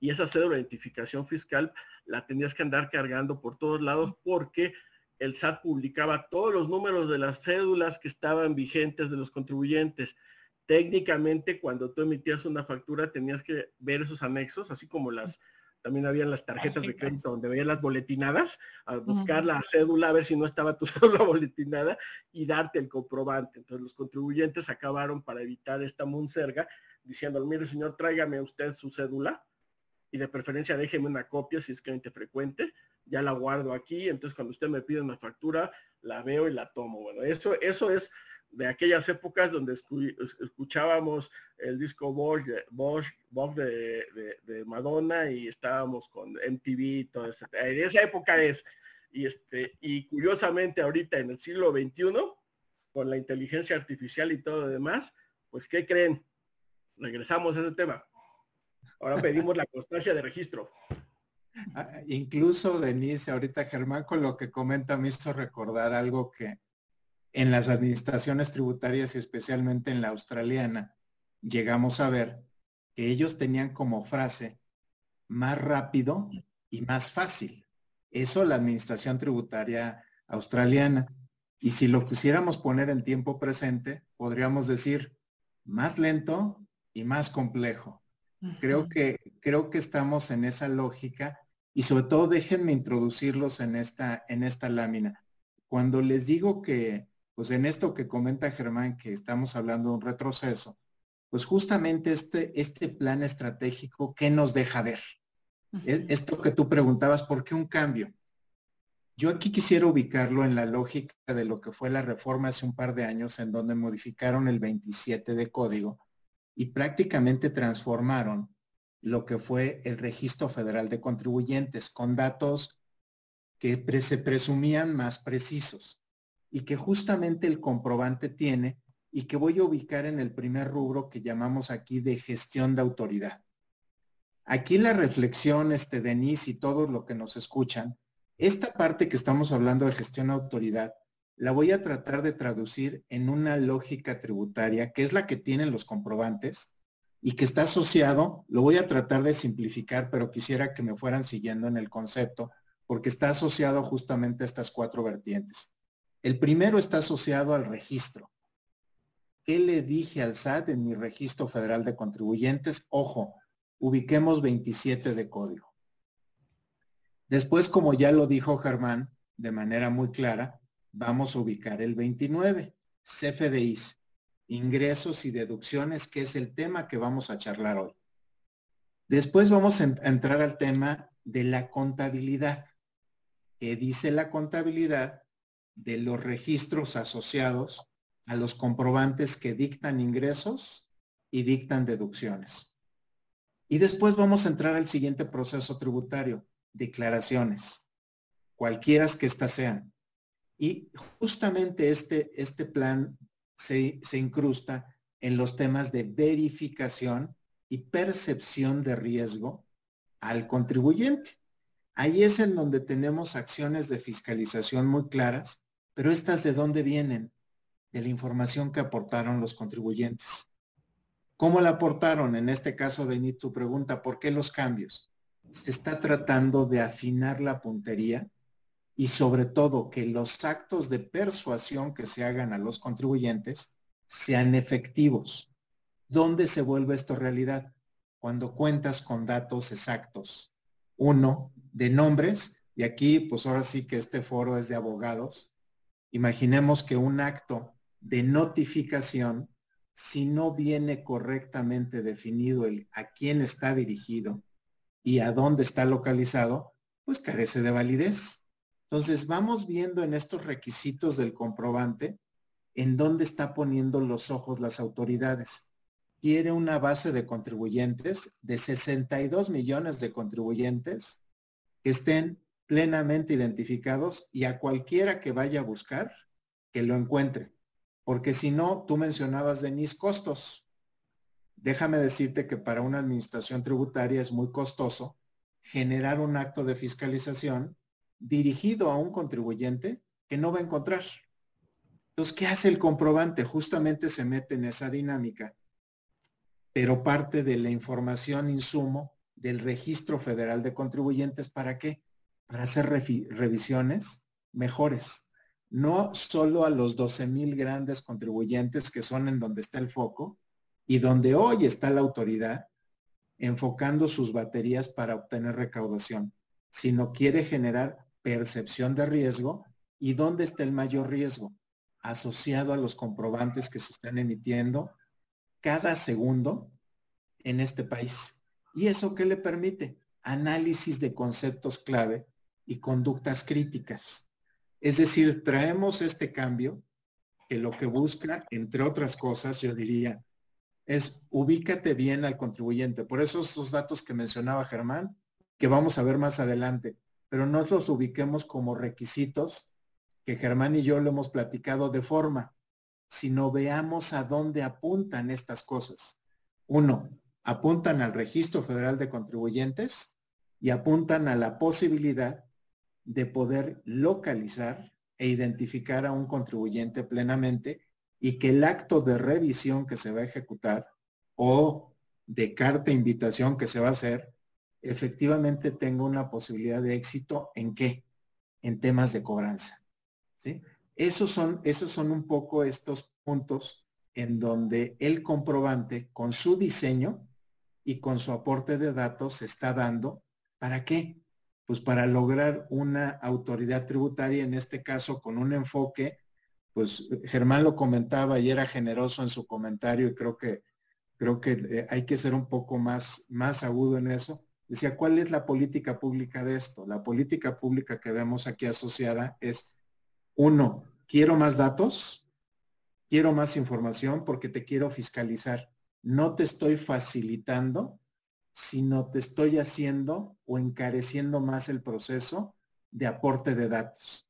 y esa cédula de identificación fiscal la tenías que andar cargando por todos lados porque el SAT publicaba todos los números de las cédulas que estaban vigentes de los contribuyentes. Técnicamente, cuando tú emitías una factura, tenías que ver esos anexos, así como las, también habían las tarjetas de crédito donde veías las boletinadas, a buscar la cédula, a ver si no estaba tu cédula boletinada y darte el comprobante. Entonces los contribuyentes acabaron para evitar esta monserga diciendo, mire señor, tráigame usted su cédula y de preferencia déjeme una copia si es cliente frecuente, ya la guardo aquí, entonces cuando usted me pide una factura, la veo y la tomo. Bueno, eso, eso es de aquellas épocas donde escuchábamos el disco Bosch, Bosch, de, de, Madonna y estábamos con MTV y todo eso. En esa época es. Y, este, y curiosamente ahorita en el siglo XXI, con la inteligencia artificial y todo lo demás, pues ¿qué creen? Regresamos a ese tema. Ahora pedimos la constancia de registro. Ah, incluso, Denise, ahorita Germán con lo que comenta me hizo recordar algo que en las administraciones tributarias y especialmente en la australiana llegamos a ver que ellos tenían como frase más rápido y más fácil. Eso la administración tributaria australiana. Y si lo quisiéramos poner en tiempo presente, podríamos decir más lento y más complejo. Creo que, creo que estamos en esa lógica y sobre todo déjenme introducirlos en esta, en esta lámina. Cuando les digo que, pues en esto que comenta Germán, que estamos hablando de un retroceso, pues justamente este, este plan estratégico, ¿qué nos deja ver? E, esto que tú preguntabas, ¿por qué un cambio? Yo aquí quisiera ubicarlo en la lógica de lo que fue la reforma hace un par de años en donde modificaron el 27 de código y prácticamente transformaron lo que fue el registro federal de contribuyentes con datos que se presumían más precisos y que justamente el comprobante tiene y que voy a ubicar en el primer rubro que llamamos aquí de gestión de autoridad. Aquí la reflexión, este, Denise y todos los que nos escuchan, esta parte que estamos hablando de gestión de autoridad la voy a tratar de traducir en una lógica tributaria, que es la que tienen los comprobantes y que está asociado, lo voy a tratar de simplificar, pero quisiera que me fueran siguiendo en el concepto, porque está asociado justamente a estas cuatro vertientes. El primero está asociado al registro. ¿Qué le dije al SAT en mi registro federal de contribuyentes? Ojo, ubiquemos 27 de código. Después, como ya lo dijo Germán de manera muy clara, vamos a ubicar el 29, CFDIs, ingresos y deducciones, que es el tema que vamos a charlar hoy. Después vamos a entrar al tema de la contabilidad, que dice la contabilidad de los registros asociados a los comprobantes que dictan ingresos y dictan deducciones. Y después vamos a entrar al siguiente proceso tributario, declaraciones, cualquiera que éstas sean. Y justamente este, este plan se, se incrusta en los temas de verificación y percepción de riesgo al contribuyente. Ahí es en donde tenemos acciones de fiscalización muy claras, pero estas de dónde vienen? De la información que aportaron los contribuyentes. ¿Cómo la aportaron? En este caso, Denis, tu pregunta, ¿por qué los cambios? Se está tratando de afinar la puntería y sobre todo que los actos de persuasión que se hagan a los contribuyentes sean efectivos. ¿Dónde se vuelve esto realidad? Cuando cuentas con datos exactos. Uno, de nombres, y aquí pues ahora sí que este foro es de abogados. Imaginemos que un acto de notificación, si no viene correctamente definido el a quién está dirigido y a dónde está localizado, pues carece de validez. Entonces vamos viendo en estos requisitos del comprobante en dónde está poniendo los ojos las autoridades. Quiere una base de contribuyentes de 62 millones de contribuyentes que estén plenamente identificados y a cualquiera que vaya a buscar, que lo encuentre. Porque si no, tú mencionabas, Denise, costos. Déjame decirte que para una administración tributaria es muy costoso generar un acto de fiscalización dirigido a un contribuyente que no va a encontrar. Entonces, ¿qué hace el comprobante? Justamente se mete en esa dinámica, pero parte de la información insumo del Registro Federal de Contribuyentes, ¿para qué? Para hacer revisiones mejores. No solo a los 12 mil grandes contribuyentes que son en donde está el foco y donde hoy está la autoridad enfocando sus baterías para obtener recaudación, sino quiere generar percepción de riesgo y dónde está el mayor riesgo asociado a los comprobantes que se están emitiendo cada segundo en este país. ¿Y eso qué le permite? Análisis de conceptos clave y conductas críticas. Es decir, traemos este cambio que lo que busca, entre otras cosas, yo diría, es ubícate bien al contribuyente. Por eso esos datos que mencionaba Germán, que vamos a ver más adelante, pero no los ubiquemos como requisitos que Germán y yo lo hemos platicado de forma, sino veamos a dónde apuntan estas cosas. Uno, apuntan al Registro Federal de Contribuyentes y apuntan a la posibilidad de poder localizar e identificar a un contribuyente plenamente y que el acto de revisión que se va a ejecutar o de carta invitación que se va a hacer efectivamente tenga una posibilidad de éxito en qué? En temas de cobranza. ¿sí? Esos, son, esos son un poco estos puntos en donde el comprobante con su diseño y con su aporte de datos se está dando. ¿Para qué? Pues para lograr una autoridad tributaria, en este caso con un enfoque, pues Germán lo comentaba y era generoso en su comentario y creo que, creo que eh, hay que ser un poco más, más agudo en eso. Decía, ¿cuál es la política pública de esto? La política pública que vemos aquí asociada es, uno, quiero más datos, quiero más información porque te quiero fiscalizar no te estoy facilitando, sino te estoy haciendo o encareciendo más el proceso de aporte de datos.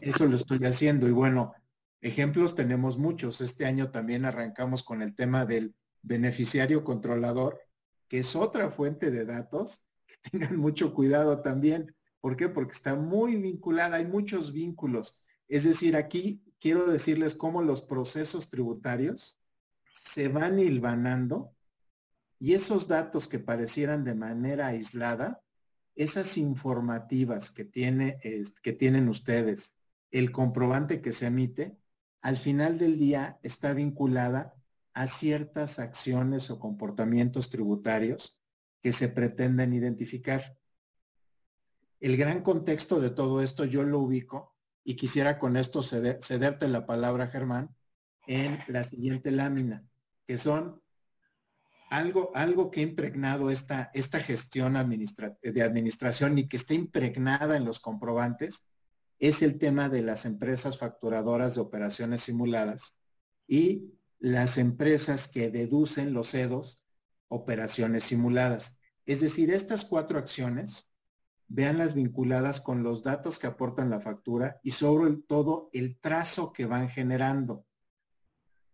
Eso lo estoy haciendo y bueno, ejemplos tenemos muchos. Este año también arrancamos con el tema del beneficiario controlador, que es otra fuente de datos, que tengan mucho cuidado también. ¿Por qué? Porque está muy vinculada, hay muchos vínculos. Es decir, aquí quiero decirles cómo los procesos tributarios se van hilvanando y esos datos que parecieran de manera aislada, esas informativas que, tiene, que tienen ustedes, el comprobante que se emite, al final del día está vinculada a ciertas acciones o comportamientos tributarios que se pretenden identificar. El gran contexto de todo esto yo lo ubico y quisiera con esto cederte la palabra, Germán, en la siguiente lámina que son algo, algo que ha impregnado esta, esta gestión de administración y que está impregnada en los comprobantes, es el tema de las empresas facturadoras de operaciones simuladas, y las empresas que deducen los CEDOS, operaciones simuladas. Es decir, estas cuatro acciones, veanlas vinculadas con los datos que aportan la factura y sobre todo el trazo que van generando.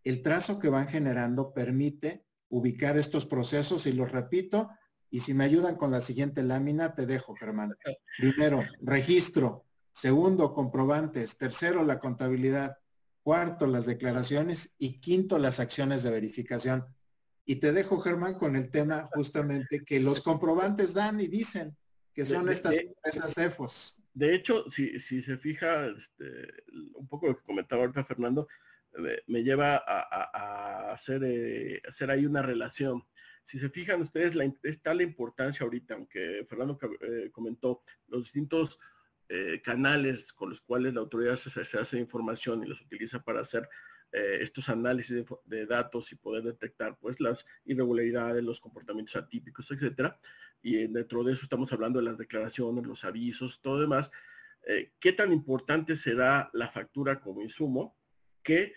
El trazo que van generando permite ubicar estos procesos y los repito, y si me ayudan con la siguiente lámina, te dejo, Germán. Primero, registro. Segundo, comprobantes. Tercero, la contabilidad. Cuarto, las declaraciones. Y quinto, las acciones de verificación. Y te dejo, Germán, con el tema justamente que los comprobantes dan y dicen que son estas esas CEFOS. De hecho, si, se fija, este, un poco lo que comentaba ahorita Fernando, me, lleva a, hacer, eh, hacer ahí una relación si se fijan ustedes, la, está la importancia ahorita, aunque Fernando eh, comentó, los distintos eh, canales con los cuales la autoridad se, hace información y los utiliza para hacer eh, estos análisis de, datos y poder detectar pues las irregularidades, los comportamientos atípicos, etcétera. Y dentro de eso estamos hablando de las declaraciones, los avisos, todo demás. ¿Qué tan importante será la factura como insumo que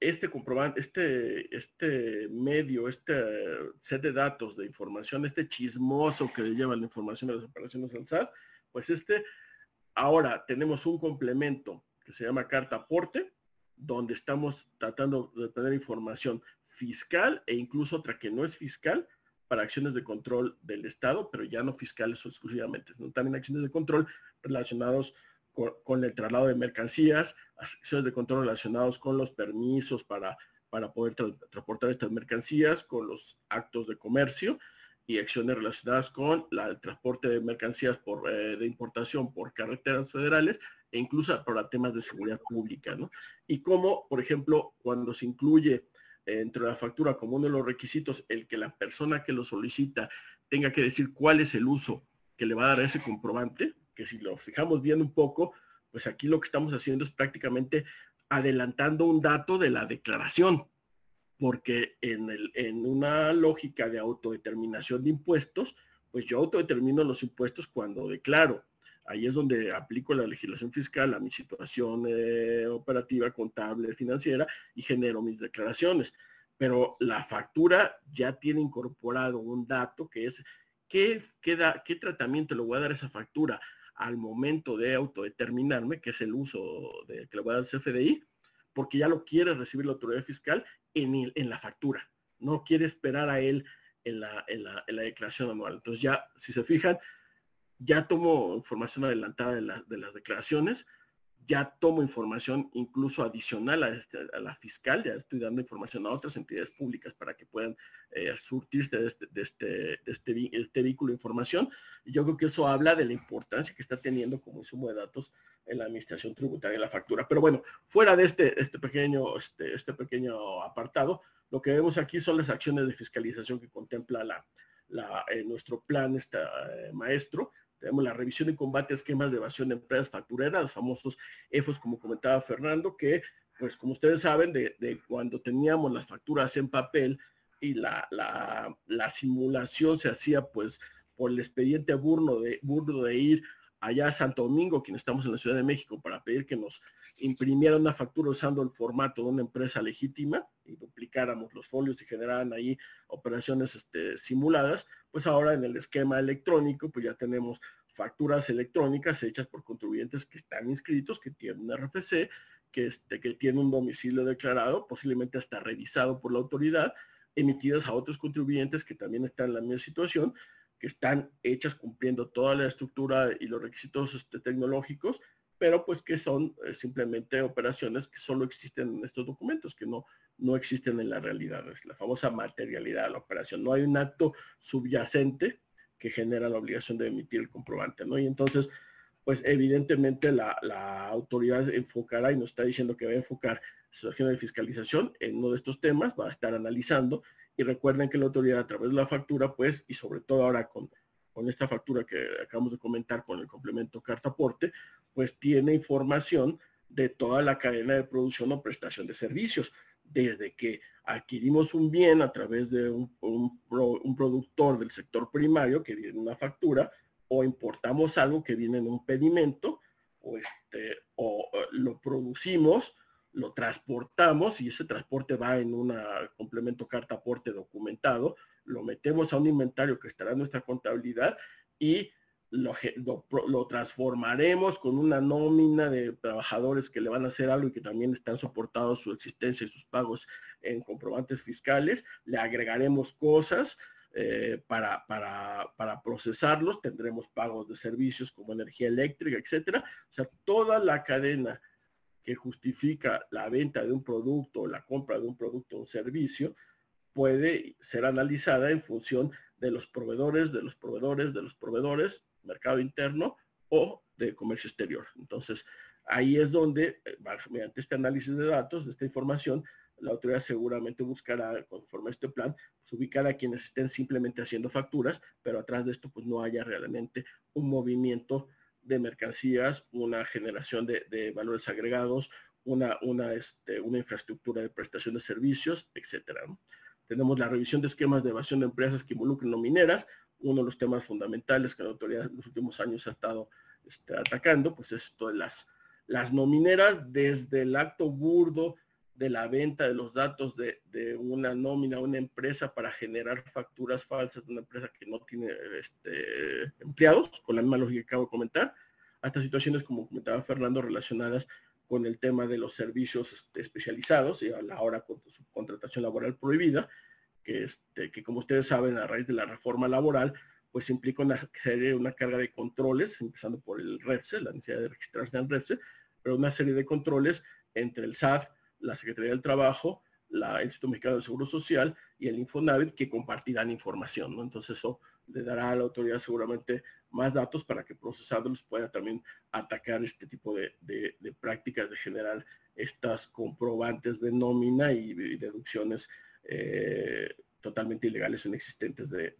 este comprobante, este, este medio, este set de datos de información, este chismoso que le lleva la información de las operaciones al SAT, pues este, ahora tenemos un complemento que se llama carta aporte, donde estamos tratando de tener información fiscal e incluso otra que no es fiscal para acciones de control del Estado, pero ya no fiscales exclusivamente, sino también acciones de control relacionados con, el traslado de mercancías, acciones de control relacionados con los permisos para, para poder transportar estas mercancías, con los actos de comercio y acciones relacionadas con el transporte de mercancías por, eh, de importación por carreteras federales e incluso para temas de seguridad pública. ¿no? Y como, por ejemplo, cuando se incluye entre la factura como uno de los requisitos el que la persona que lo solicita tenga que decir cuál es el uso que le va a dar ese comprobante, que si lo fijamos bien un poco, pues aquí lo que estamos haciendo es prácticamente adelantando un dato de la declaración, porque en, el, en una lógica de autodeterminación de impuestos, pues yo autodetermino los impuestos cuando declaro. Ahí es donde aplico la legislación fiscal a mi situación eh, operativa, contable, financiera y genero mis declaraciones. Pero la factura ya tiene incorporado un dato que es qué, qué, qué tratamiento le voy a dar a esa factura al momento de autodeterminarme, que es el uso de, que le voy a dar al CFDI, porque ya lo quiere recibir la autoridad fiscal en, en la factura. No quiere esperar a él en la, en la, en la declaración anual. Entonces ya, si se fijan, ya tomo información adelantada de, de las declaraciones, ya tomo información incluso adicional este, a, la fiscal, ya estoy dando información a otras entidades públicas para que puedan eh, surtirse de, este, de, este, de este, este, vehículo de información. Y yo creo que eso habla de la importancia que está teniendo como insumo de datos en la administración tributaria de la factura. Pero bueno, fuera de este, este, pequeño, este, este pequeño apartado, lo que vemos aquí son las acciones de fiscalización que contempla la, eh, nuestro plan este, maestro tenemos la revisión y combate a esquemas de evasión de empresas factureras, los famosos EFOS, como comentaba Fernando, que, pues como ustedes saben, de, cuando teníamos las facturas en papel y la, la, simulación se hacía, pues, por el expediente burno de, burno de ir allá Santo Domingo, quien estamos en la Ciudad de México, para pedir que nos imprimieran una factura usando el formato de una empresa legítima y duplicáramos los folios y generaran ahí operaciones este, simuladas, pues ahora en el esquema electrónico, pues ya tenemos facturas electrónicas hechas por contribuyentes que están inscritos, que tienen un RFC, que, este, que tienen un domicilio declarado, posiblemente hasta revisado por la autoridad, emitidas a otros contribuyentes que también están en la misma situación, que están hechas cumpliendo toda la estructura y los requisitos este, tecnológicos, pero pues que son eh, simplemente operaciones que solo existen en estos documentos, que no, no existen en la realidad. Es la famosa materialidad de la operación. No hay un acto subyacente que genera la obligación de emitir el comprobante, ¿no? Y entonces, pues evidentemente la, autoridad enfocará y nos está diciendo que va a enfocar su acción de fiscalización en uno de estos temas, va a estar analizando y recuerden que la autoridad a través de la factura, pues, y sobre todo ahora con, con esta factura que acabamos de comentar con el complemento carta aporte, pues tiene información de toda la cadena de producción o prestación de servicios, desde que adquirimos un bien a través de un, un, productor del sector primario que viene en una factura, o importamos algo que viene en un pedimento, o, este, o lo producimos, lo transportamos y ese transporte va en un complemento carta aporte documentado, lo metemos a un inventario que estará en nuestra contabilidad y lo, lo, transformaremos con una nómina de trabajadores que le van a hacer algo y que también están soportados su existencia y sus pagos en comprobantes fiscales, le agregaremos cosas eh, para, para, para, procesarlos, tendremos pagos de servicios como energía eléctrica, etcétera. O sea, toda la cadena que justifica la venta de un producto o la compra de un producto o un servicio puede ser analizada en función de los proveedores, de los proveedores, de los proveedores, mercado interno o de comercio exterior. Entonces, ahí es donde, eh, mediante este análisis de datos, de esta información, la autoridad seguramente buscará, conforme a este plan, pues, ubicar a quienes estén simplemente haciendo facturas, pero atrás de esto pues no haya realmente un movimiento de mercancías, una generación de, valores agregados, una, una, este, una infraestructura de prestación de servicios, etcétera. Tenemos la revisión de esquemas de evasión de empresas que involucren no mineras, uno de los temas fundamentales que la autoridad en los últimos años ha estado este, atacando, pues esto de las, las nomineras desde el acto burdo de la venta de los datos de, una nómina una empresa para generar facturas falsas de una empresa que no tiene este, empleados, con la misma lógica que acabo de comentar, hasta situaciones como comentaba Fernando relacionadas con el tema de los servicios este, especializados y a la hora con su contratación laboral prohibida, que, este, que como ustedes saben a raíz de la reforma laboral, pues implica una serie, una carga de controles, empezando por el REPSE, la necesidad de registrarse en REPSE, pero una serie de controles entre el SAT, la Secretaría del Trabajo, la, el Instituto Mexicano del Seguro Social y el Infonavit que compartirán información. ¿no? Entonces eso le dará a la autoridad seguramente más datos para que procesándolos pueda también atacar este tipo de, prácticas de generar estas comprobantes de nómina y, deducciones eh, totalmente ilegales o inexistentes de,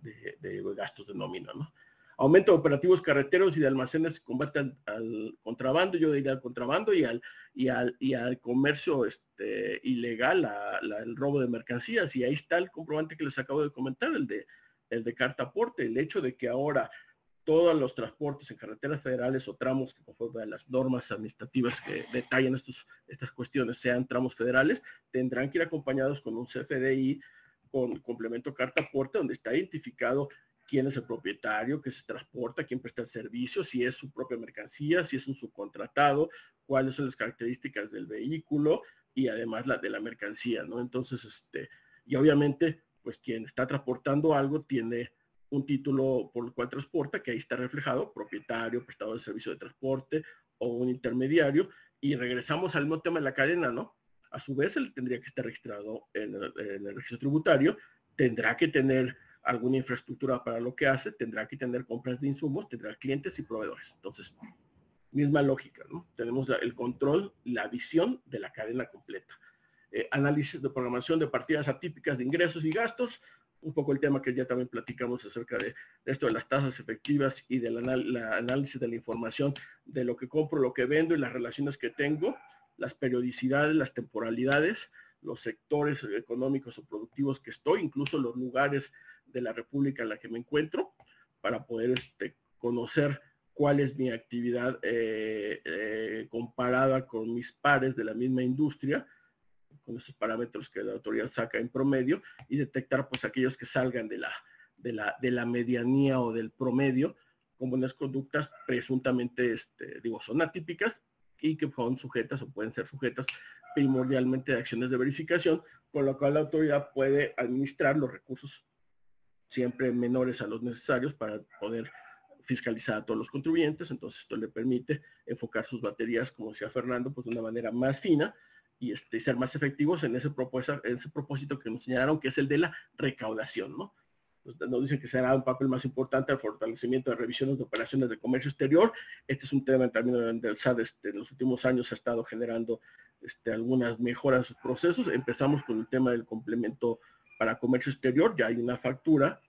gastos de nómina. ¿no? Aumento de operativos carreteros y de almacenes que combatan al contrabando, yo diría al contrabando y al, y al, y al comercio este, ilegal, el robo de mercancías. Y ahí está el comprobante que les acabo de comentar, el de, el de carta aporte, el hecho de que ahora todos los transportes en carreteras federales o tramos que conforme a las normas administrativas que detallan estos, estas cuestiones sean tramos federales, tendrán que ir acompañados con un CFDI con complemento carta aporte donde está identificado quién es el propietario, qué se transporta, quién presta el servicio, si es su propia mercancía, si es un subcontratado, cuáles son las características del vehículo y además la de la mercancía, ¿no? Entonces, este, y obviamente, pues quien está transportando algo tiene un título por el cual transporta, que ahí está reflejado, propietario, prestador de servicio de transporte o un intermediario, y regresamos al mismo tema de la cadena, ¿no? A su vez, él tendría que estar registrado en el registro tributario, tendrá que tener alguna infraestructura para lo que hace, tendrá que tener compras de insumos, tendrá clientes y proveedores. Entonces, misma lógica, ¿no? Tenemos el control, la visión de la cadena completa. Eh, análisis de programación de partidas atípicas de ingresos y gastos, un poco el tema que ya también platicamos acerca de, esto de las tasas efectivas y del análisis de la información de lo que compro, lo que vendo y las relaciones que tengo, las periodicidades, las temporalidades, los sectores económicos o productivos que estoy, incluso los lugares de la República en la que me encuentro, para poder este, conocer cuál es mi actividad eh, eh, comparada con mis pares de la misma industria, con esos parámetros que la autoridad saca en promedio, y detectar pues aquellos que salgan de la, de la, de la medianía o del promedio, como unas conductas presuntamente, este, digo, son atípicas y que son sujetas o pueden ser sujetas primordialmente de acciones de verificación, con lo cual la autoridad puede administrar los recursos siempre menores a los necesarios para poder fiscalizar a todos los contribuyentes. Entonces esto le permite enfocar sus baterías, como decía Fernando, pues de una manera más fina y este, ser más efectivos en ese, propósito, en ese propósito que nos señalaron, que es el de la recaudación, ¿no? nos dicen que será un papel más importante el fortalecimiento de revisiones de operaciones de comercio exterior. Este es un tema también donde el SAD este, en los últimos años ha estado generando este, algunas mejoras sus procesos. Empezamos con el tema del complemento para comercio exterior. Ya hay una factura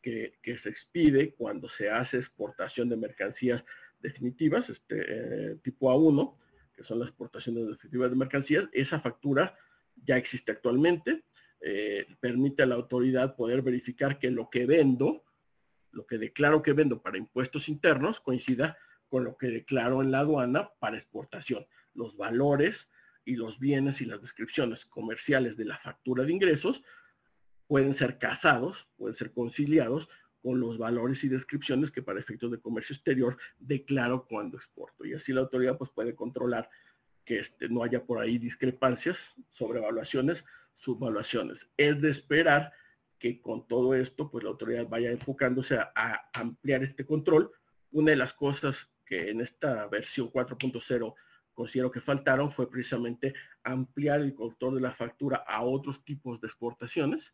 que, se expide cuando se hace exportación de mercancías definitivas, este, eh, tipo A1, que son las exportaciones definitivas de mercancías. Esa factura ya existe actualmente eh, permite a la autoridad poder verificar que lo que vendo, lo que declaro que vendo para impuestos internos, coincida con lo que declaro en la aduana para exportación. Los valores y los bienes y las descripciones comerciales de la factura de ingresos pueden ser casados, pueden ser conciliados con los valores y descripciones que para efectos de comercio exterior declaro cuando exporto. Y así la autoridad pues, puede controlar que este, no haya por ahí discrepancias sobre evaluaciones, subvaluaciones. Es de esperar que con todo esto, pues la autoridad vaya enfocándose a, ampliar este control. Una de las cosas que en esta versión 4.0 considero que faltaron fue precisamente ampliar el control de la factura a otros tipos de exportaciones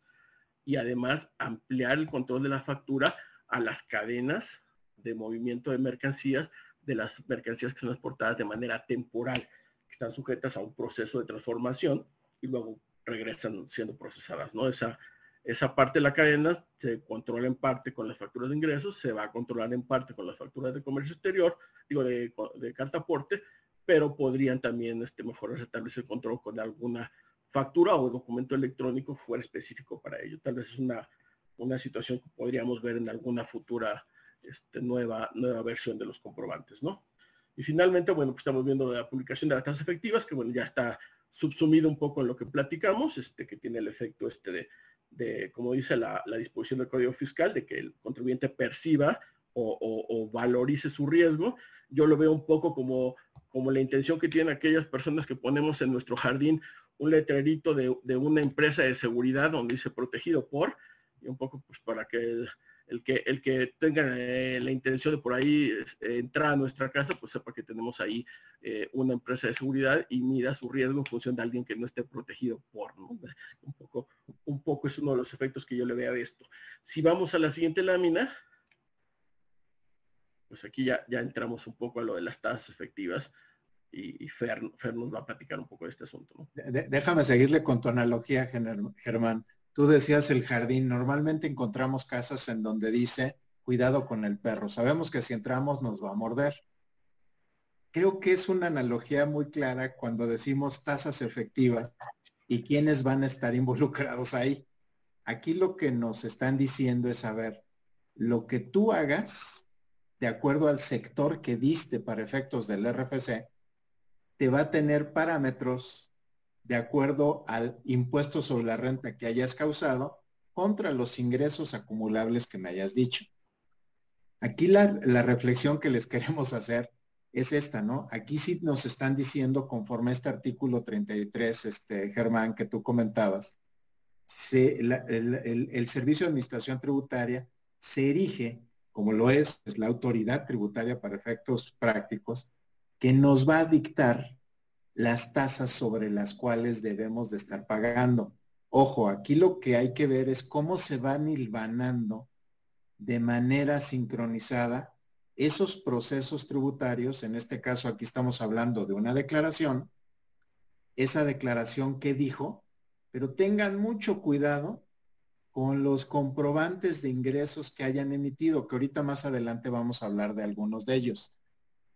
y además ampliar el control de la factura a las cadenas de movimiento de mercancías, de las mercancías que son exportadas de manera temporal, que están sujetas a un proceso de transformación y luego regresan siendo procesadas, ¿no? Esa, esa parte de la cadena se controla en parte con las facturas de ingresos, se va a controlar en parte con las facturas de comercio exterior, digo, de, de carta aporte, pero podrían también este, mejorar, establecer control con alguna factura o documento electrónico fuera específico para ello. Tal vez es una, una situación que podríamos ver en alguna futura este, nueva, nueva versión de los comprobantes, ¿no? Y finalmente, bueno, pues estamos viendo la publicación de las tasas efectivas, que bueno, ya está subsumido un poco en lo que platicamos, este, que tiene el efecto este de, de como dice la, la, disposición del Código Fiscal, de que el contribuyente perciba o, o, valorice su riesgo. Yo lo veo un poco como, como la intención que tienen aquellas personas que ponemos en nuestro jardín un letrerito de, una empresa de seguridad donde dice protegido por, y un poco pues para que el, que, el que tenga eh, la intención de por ahí eh, entrar a nuestra casa, pues sepa que tenemos ahí eh, una empresa de seguridad y mida su riesgo en función de alguien que no esté protegido por, ¿no? Un poco, un poco es uno de los efectos que yo le veo a esto. Si vamos a la siguiente lámina, pues aquí ya, ya entramos un poco a lo de las tasas efectivas y, Fer, nos va a platicar un poco de este asunto. déjame seguirle con tu analogía, Germán. Tú decías el jardín. Normalmente encontramos casas en donde dice, cuidado con el perro. Sabemos que si entramos nos va a morder. Creo que es una analogía muy clara cuando decimos tasas efectivas y quiénes van a estar involucrados ahí. Aquí lo que nos están diciendo es, saber lo que tú hagas, de acuerdo al sector que diste para efectos del RFC, te va a tener parámetros de acuerdo al impuesto sobre la renta que hayas causado contra los ingresos acumulables que me hayas dicho. Aquí la, reflexión que les queremos hacer es esta, ¿no? Aquí sí nos están diciendo, conforme a este artículo 33, este, Germán, que tú comentabas, el, el, Servicio de Administración Tributaria se erige, como lo es, es la autoridad tributaria para efectos prácticos, que nos va a dictar las tasas sobre las cuales debemos de estar pagando. Ojo, aquí lo que hay que ver es cómo se van hilvanando de manera sincronizada esos procesos tributarios, en este caso aquí estamos hablando de una declaración, esa declaración que dijo, pero tengan mucho cuidado con los comprobantes de ingresos que hayan emitido, que ahorita más adelante vamos a hablar de algunos de ellos.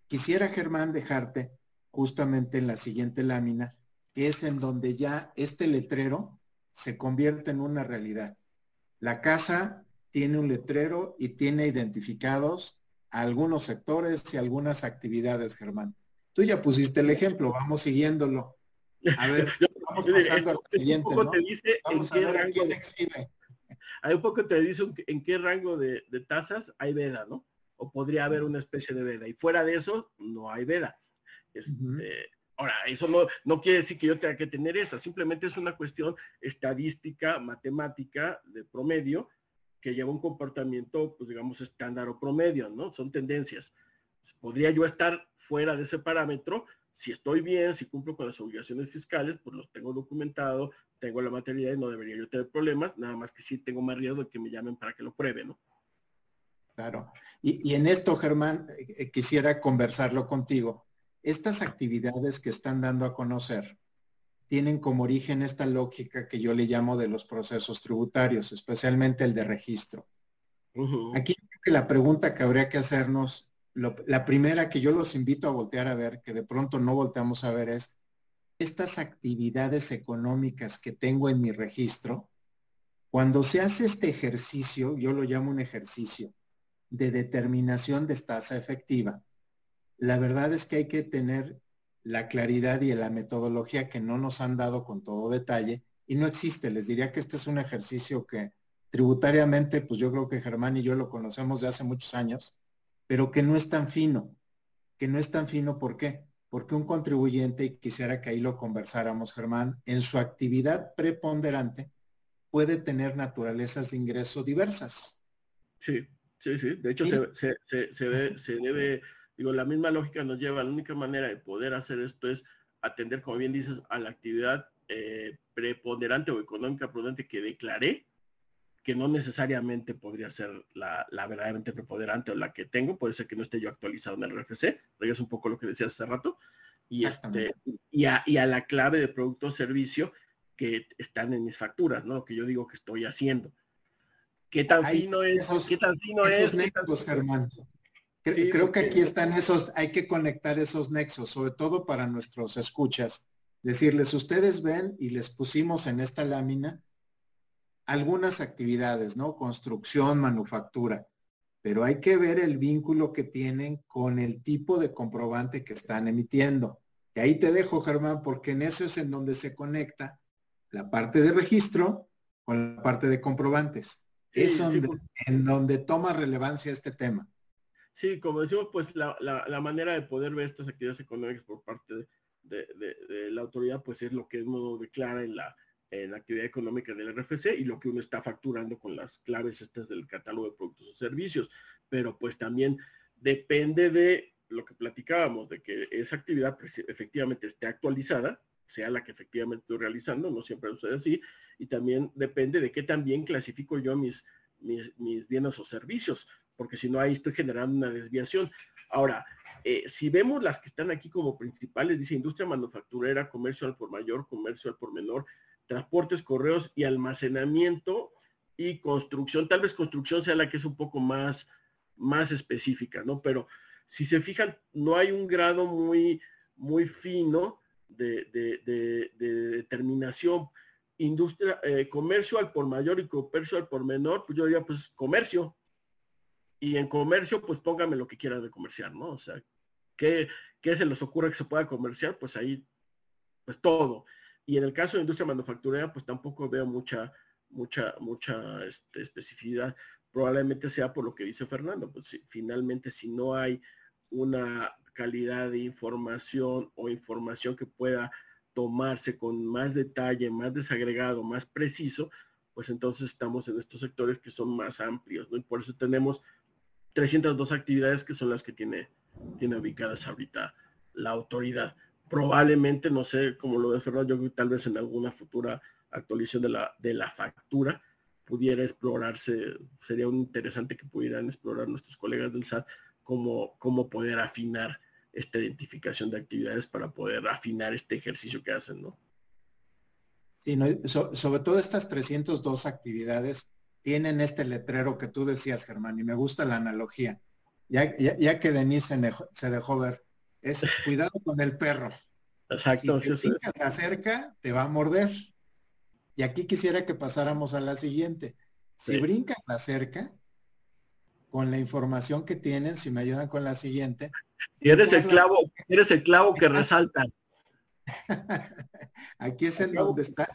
Quisiera, Germán, dejarte justamente en la siguiente lámina, que es en donde ya este letrero se convierte en una realidad. La casa tiene un letrero y tiene identificados algunos sectores y algunas actividades, Germán. Tú ya pusiste el ejemplo, vamos siguiéndolo. A ver, vamos pasando al siguiente, ¿no? vamos a ver a quién exhibe. Hay un poco te dice en qué rango de, de tasas hay veda, ¿no? O podría haber una especie de veda. Y fuera de eso, no hay veda. Este, ahora, eso no, no quiere decir que yo tenga que tener esa, simplemente es una cuestión estadística, matemática, de promedio, que lleva un comportamiento, pues digamos, estándar o promedio, ¿no? Son tendencias. Podría yo estar fuera de ese parámetro, si estoy bien, si cumplo con las obligaciones fiscales, pues los tengo documentado, tengo la materialidad y no debería yo tener problemas, nada más que sí tengo más riesgo de que me llamen para que lo pruebe, ¿no? Claro. Y, en esto, Germán, eh, eh, quisiera conversarlo contigo. Estas actividades que están dando a conocer tienen como origen esta lógica que yo le llamo de los procesos tributarios, especialmente el de registro. Aquí que la pregunta que habría que hacernos, la primera que yo los invito a voltear a ver, que de pronto no volteamos a ver, es estas actividades económicas que tengo en mi registro, cuando se hace este ejercicio, yo lo llamo un ejercicio, de determinación de tasa efectiva. La verdad es que hay que tener la claridad y la metodología que no nos han dado con todo detalle y no existe. Les diría que este es un ejercicio que tributariamente, pues yo creo que Germán y yo lo conocemos de hace muchos años, pero que no es tan fino, que no es tan fino, ¿por qué? Porque un contribuyente, y quisiera que ahí lo conversáramos, Germán, en su actividad preponderante puede tener naturalezas de ingreso diversas. Sí, sí, sí. De hecho, se, se debe, digo, la misma lógica nos lleva, la única manera de poder hacer esto es atender, como bien dices, a la actividad eh, preponderante o económica prudente que declaré, que no necesariamente podría ser la, verdaderamente preponderante o la que tengo, puede ser que no esté yo actualizado en el RFC, pero es un poco lo que decía hace rato, y, este, y, a, la clave de producto o servicio que están en mis facturas, ¿no? Lo que yo digo que estoy haciendo. ¿Qué tan fino es? ¿Qué tan fino es? Nexos, Germán. Creo, que aquí están esos, hay que conectar esos nexos, sobre todo para nuestros escuchas. Decirles, ustedes ven y les pusimos en esta lámina algunas actividades, ¿no? Construcción, manufactura, pero hay que ver el vínculo que tienen con el tipo de comprobante que están emitiendo. Y ahí te dejo, Germán, porque en eso es en donde se conecta la parte de registro con la parte de comprobantes. Es en donde toma relevancia este tema. Sí, como decimos, pues la, manera de poder ver estas actividades económicas por parte de, la autoridad, pues es lo que uno declara en la, en la actividad económica del RFC y lo que uno está facturando con las claves estas del catálogo de productos o servicios. Pero pues también depende de lo que platicábamos, de que esa actividad pues, efectivamente esté actualizada, sea la que efectivamente estoy realizando, no siempre sucede así, y también depende de qué también clasifico yo mis, bienes o servicios, porque si no ahí estoy generando una desviación. Ahora, eh, si vemos las que están aquí como principales, dice industria manufacturera, comercio al por mayor, comercio al por menor, transportes, correos y almacenamiento y construcción. Tal vez construcción sea la que es un poco más, más específica, ¿no? Pero si se fijan, no hay un grado muy, muy fino de, determinación. Industria, eh, comercio al por mayor y comercio al por menor, pues yo diría, pues comercio. Y en comercio, pues póngame lo que quieran de comerciar, ¿no? O sea, ¿qué, ¿qué se les ocurre que se pueda comerciar? Pues ahí, pues todo. Y en el caso de industria manufacturera, pues tampoco veo mucha, mucha, mucha este, especificidad. Probablemente sea por lo que dice Fernando, pues finalmente si no hay una calidad de información o información que pueda tomarse con más detalle, más desagregado, más preciso, pues entonces estamos en estos sectores que son más amplios, ¿no? Y por eso tenemos 302 actividades que son las que tiene, tiene ubicadas ahorita la autoridad probablemente, no sé cómo lo ves Fernando, yo creo que tal vez en alguna futura actualización de la, de la factura pudiera explorarse, sería un interesante que pudieran explorar nuestros colegas del SAT cómo, cómo poder afinar esta identificación de actividades para poder afinar este ejercicio que hacen, ¿no? Sí, sobre todo estas 302 actividades tienen este letrero que tú decías, Germán, y me gusta la analogía. Ya, ya, que Denise se dejó ver, es cuidado con el perro. Exacto. Si te se acerca, te va a morder. Y aquí quisiera que pasáramos a la siguiente. Si brinca la cerca, con la información que tienen, si me ayudan con la siguiente. Y eres el clavo, eres el clavo que resalta. aquí es en donde está,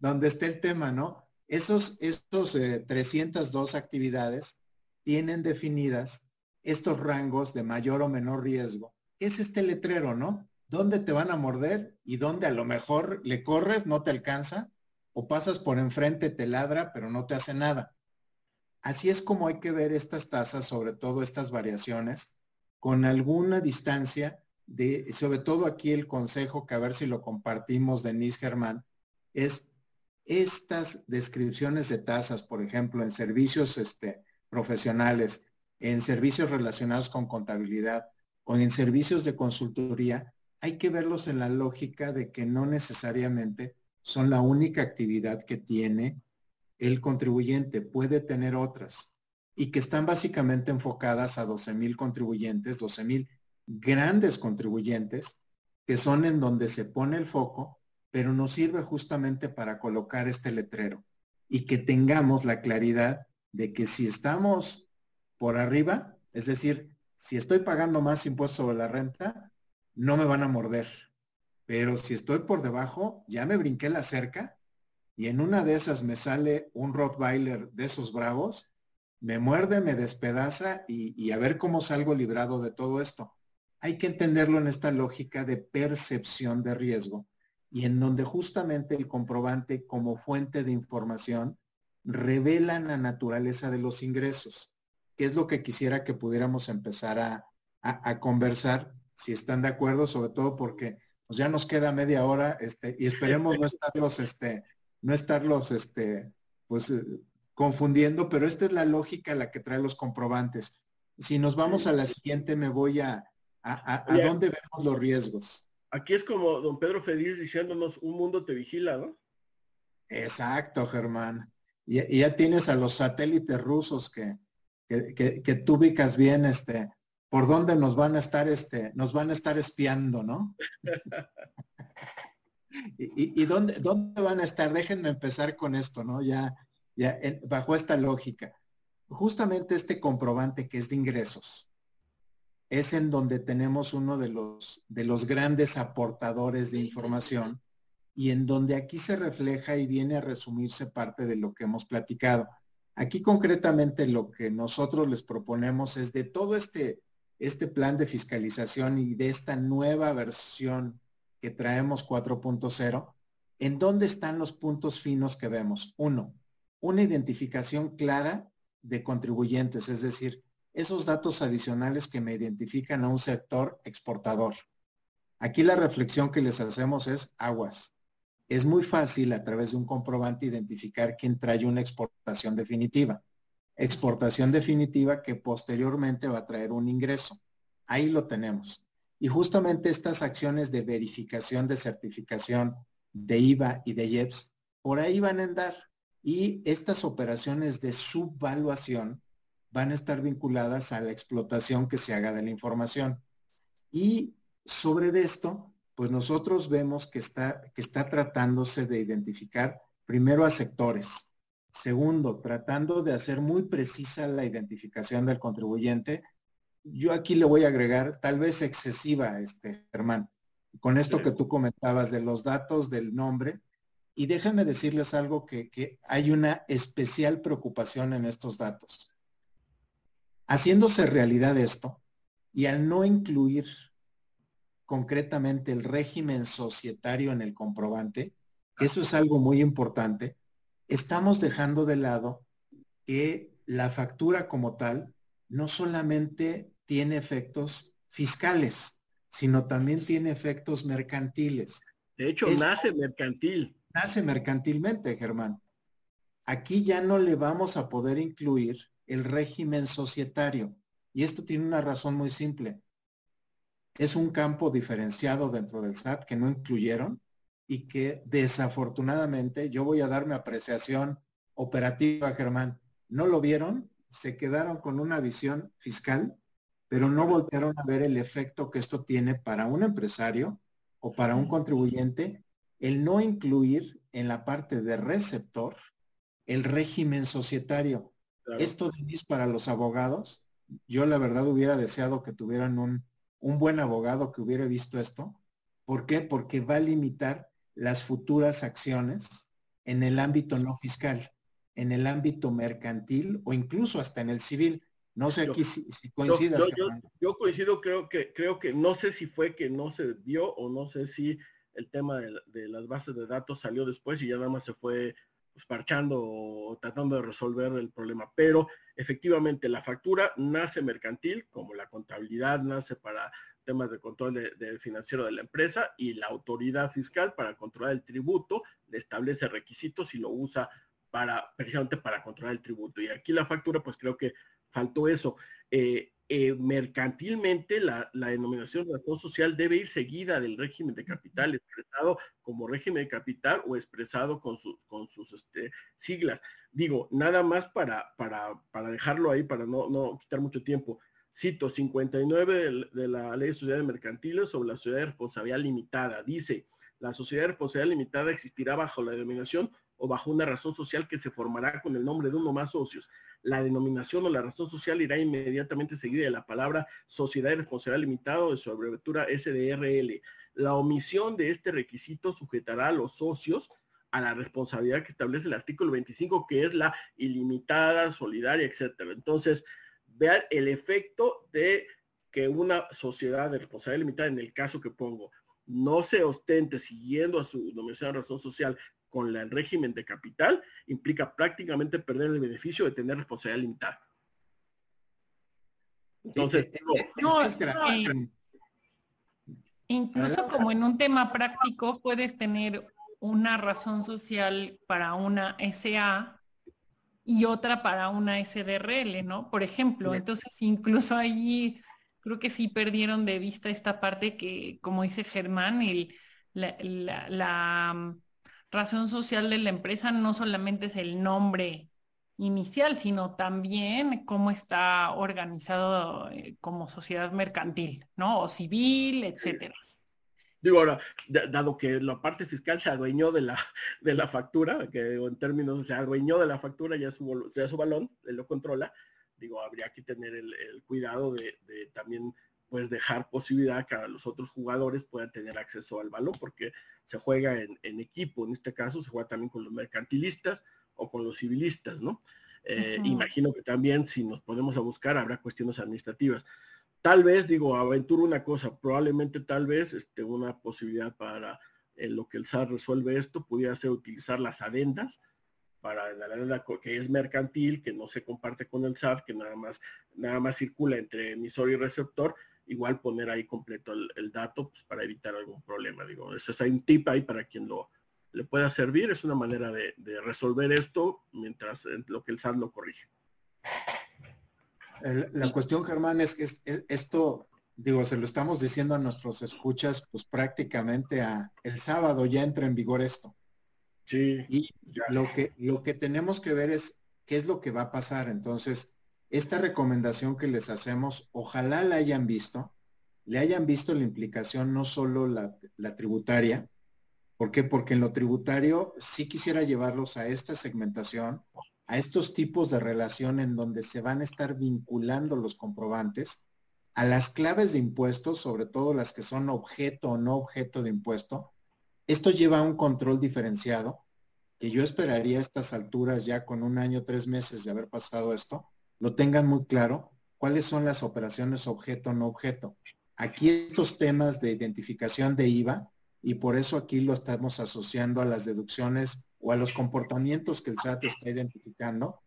donde está el tema, ¿no? Esos, estos 302 eh, actividades tienen definidas estos rangos de mayor o menor riesgo es este letrero, ¿no? ¿Dónde te van a morder y dónde a lo mejor le corres, no te alcanza, o pasas por enfrente, te ladra, pero no te hace nada. Así es como hay que ver estas tasas, sobre todo estas variaciones, con alguna distancia de, sobre todo aquí el consejo, que a ver si lo compartimos, Denise Germán, es estas descripciones de tasas, por ejemplo, en servicios este, profesionales, en servicios relacionados con contabilidad, o en servicios de consultoría, hay que verlos en la lógica de que no necesariamente son la única actividad que tiene el contribuyente, puede tener otras y que están básicamente enfocadas a 12 mil contribuyentes, 12 mil grandes contribuyentes, que son en donde se pone el foco, pero nos sirve justamente para colocar este letrero y que tengamos la claridad de que si estamos por arriba, es decir, si estoy pagando más impuestos sobre la renta, no me van a morder. Pero si estoy por debajo, ya me brinqué la cerca y en una de esas me sale un Rottweiler de esos bravos, me muerde, me despedaza y, a ver cómo salgo librado de todo esto. Hay que entenderlo en esta lógica de percepción de riesgo y en donde justamente el comprobante como fuente de información revela la naturaleza de los ingresos, que es lo que quisiera que pudiéramos empezar a, conversar, si están de acuerdo, sobre todo porque pues, ya nos queda media hora este, y esperemos no estarlos, este, no estarlos, este, pues, eh, confundiendo, pero esta es la lógica la que trae los comprobantes. Si nos vamos a la siguiente, me voy a, a, a dónde vemos los riesgos. Aquí es como don Pedro Feliz diciéndonos, un mundo te vigila, ¿no? Exacto, Germán. Y, ya tienes a los satélites rusos que, que, tú ubicas bien, este, por dónde nos van a estar, este, nos van a estar espiando, ¿no? y, y, dónde, dónde van a estar? Déjenme empezar con esto, ¿no? Ya, ya bajo esta lógica. Justamente este comprobante que es de ingresos es en donde tenemos uno de los, de los grandes aportadores de información y en donde aquí se refleja y viene a resumirse parte de lo que hemos platicado. Aquí concretamente lo que nosotros les proponemos es de todo este, este plan de fiscalización y de esta nueva versión que traemos 4.0, ¿en dónde están los puntos finos que vemos? Uno, una identificación clara de contribuyentes, es decir, esos datos adicionales que me identifican a un sector exportador. Aquí la reflexión que les hacemos es aguas es muy fácil a través de un comprobante identificar quién trae una exportación definitiva. Exportación definitiva que posteriormente va a traer un ingreso. Ahí lo tenemos. Y justamente estas acciones de verificación de certificación de IVA y de IEPS, por ahí van a andar. Y estas operaciones de subvaluación van a estar vinculadas a la explotación que se haga de la información. Y sobre esto, pues nosotros vemos que está, que está tratándose de identificar primero a sectores. Segundo, tratando de hacer muy precisa la identificación del contribuyente. Yo aquí le voy a agregar, tal vez excesiva, este, Germán, con esto que tú comentabas de los datos del nombre. Y déjenme decirles algo que, que hay una especial preocupación en estos datos. Haciéndose realidad esto, y al no incluir concretamente el régimen societario en el comprobante, eso es algo muy importante, estamos dejando de lado que la factura como tal no solamente tiene efectos fiscales, sino también tiene efectos mercantiles. De hecho, nace mercantil. Nace mercantilmente, Germán. Aquí ya no le vamos a poder incluir el régimen societario. Y esto tiene una razón muy simple es un campo diferenciado dentro del SAT que no incluyeron y que desafortunadamente yo voy a dar mi apreciación operativa, Germán. No lo vieron, se quedaron con una visión fiscal, pero no voltearon a ver el efecto que esto tiene para un empresario o para un contribuyente, el no incluir en la parte de receptor el régimen societario. Esto es para los abogados, yo la verdad hubiera deseado que tuvieran un un buen abogado que hubiera visto esto. ¿Por qué? Porque va a limitar las futuras acciones en el ámbito no fiscal, en el ámbito mercantil o incluso hasta en el civil. No sé aquí si, coincidas. Yo, coincido, creo que, creo que no sé si fue que no se vio o no sé si el tema de, de, las bases de datos salió después y ya nada más se fue pues, parchando o tratando de resolver el problema. Pero efectivamente la factura nace mercantil, como la contabilidad nace para temas de control de, financiero de la empresa y la autoridad fiscal para controlar el tributo le establece requisitos y lo usa para precisamente para controlar el tributo. Y aquí la factura, pues creo que faltó eso. Eh, eh, mercantilmente la, denominación de razón social debe ir seguida del régimen de capital, expresado como régimen de capital o expresado con, con sus este, siglas. Digo, nada más para, para, para dejarlo ahí, para no, no, quitar mucho tiempo. Cito 59 de, la Ley de Sociedades Mercantiles sobre la sociedad de responsabilidad limitada. Dice, la sociedad de responsabilidad limitada existirá bajo la denominación o bajo una razón social que se formará con el nombre de uno más socios. La denominación o la razón social irá inmediatamente seguida de la palabra sociedad de responsabilidad limitada o de su abreviatura SDRL. La omisión de este requisito sujetará a los socios a la responsabilidad que establece el artículo 25, que es la ilimitada, solidaria, etcétera. Entonces, vean el efecto de que una sociedad de responsabilidad limitada, en el caso que pongo, no se ostente siguiendo a su denominación de razón social con el régimen de capital, implica prácticamente perder el beneficio de tener responsabilidad limitada. Entonces, incluso como en un tema práctico puedes tener una razón social para una SA y otra para una SDRL, ¿no? Por ejemplo, entonces incluso allí creo que sí perdieron de vista esta parte que, como dice Germán, el, la, razón social de la empresa no solamente es el nombre inicial, sino también cómo está organizado eh, como sociedad mercantil, ¿no? O civil, etcétera. Digo ahora, dado que la parte fiscal se adueñó de la, de la factura, que en términos se adueñó de la factura, ya su, ya su balón, él lo controla, digo, habría que tener el, cuidado de, también pues dejar posibilidad que los otros jugadores puedan tener acceso al balón, porque se juega en, equipo, en este caso se juega también con los mercantilistas o con los civilistas, ¿no? Eh, imagino que también si nos ponemos a buscar habrá cuestiones administrativas. Tal vez, digo, aventuro una cosa, probablemente tal vez este, una posibilidad para en lo que el SAR resuelve esto pudiera ser utilizar las adendas para la adenda que es mercantil, que no se comparte con el SAR, que nada más, nada más circula entre emisor y receptor, igual poner ahí completo el, dato pues, para evitar algún problema. Digo, eso es un tip ahí para quien lo le pueda servir, es una manera de, resolver esto mientras lo que el SAR lo corrige la cuestión, Germán, es que esto, digo, se lo estamos diciendo a nuestros escuchas, pues prácticamente a el sábado ya entra en vigor esto. Sí. Y lo que, lo que tenemos que ver es qué es lo que va a pasar. Entonces, esta recomendación que les hacemos, ojalá la hayan visto, le hayan visto la implicación no solo la, tributaria, ¿por qué? Porque en lo tributario sí quisiera llevarlos a esta segmentación, a estos tipos de relación en donde se van a estar vinculando los comprobantes a las claves de impuestos, sobre todo las que son objeto o no objeto de impuesto. Esto lleva a un control diferenciado, que yo esperaría a estas alturas, ya con un año, tres meses de haber pasado esto, lo tengan muy claro cuáles son las operaciones objeto no objeto. Aquí estos temas de identificación de IVA, y por eso aquí lo estamos asociando a las deducciones o a los comportamientos que el SAT está identificando,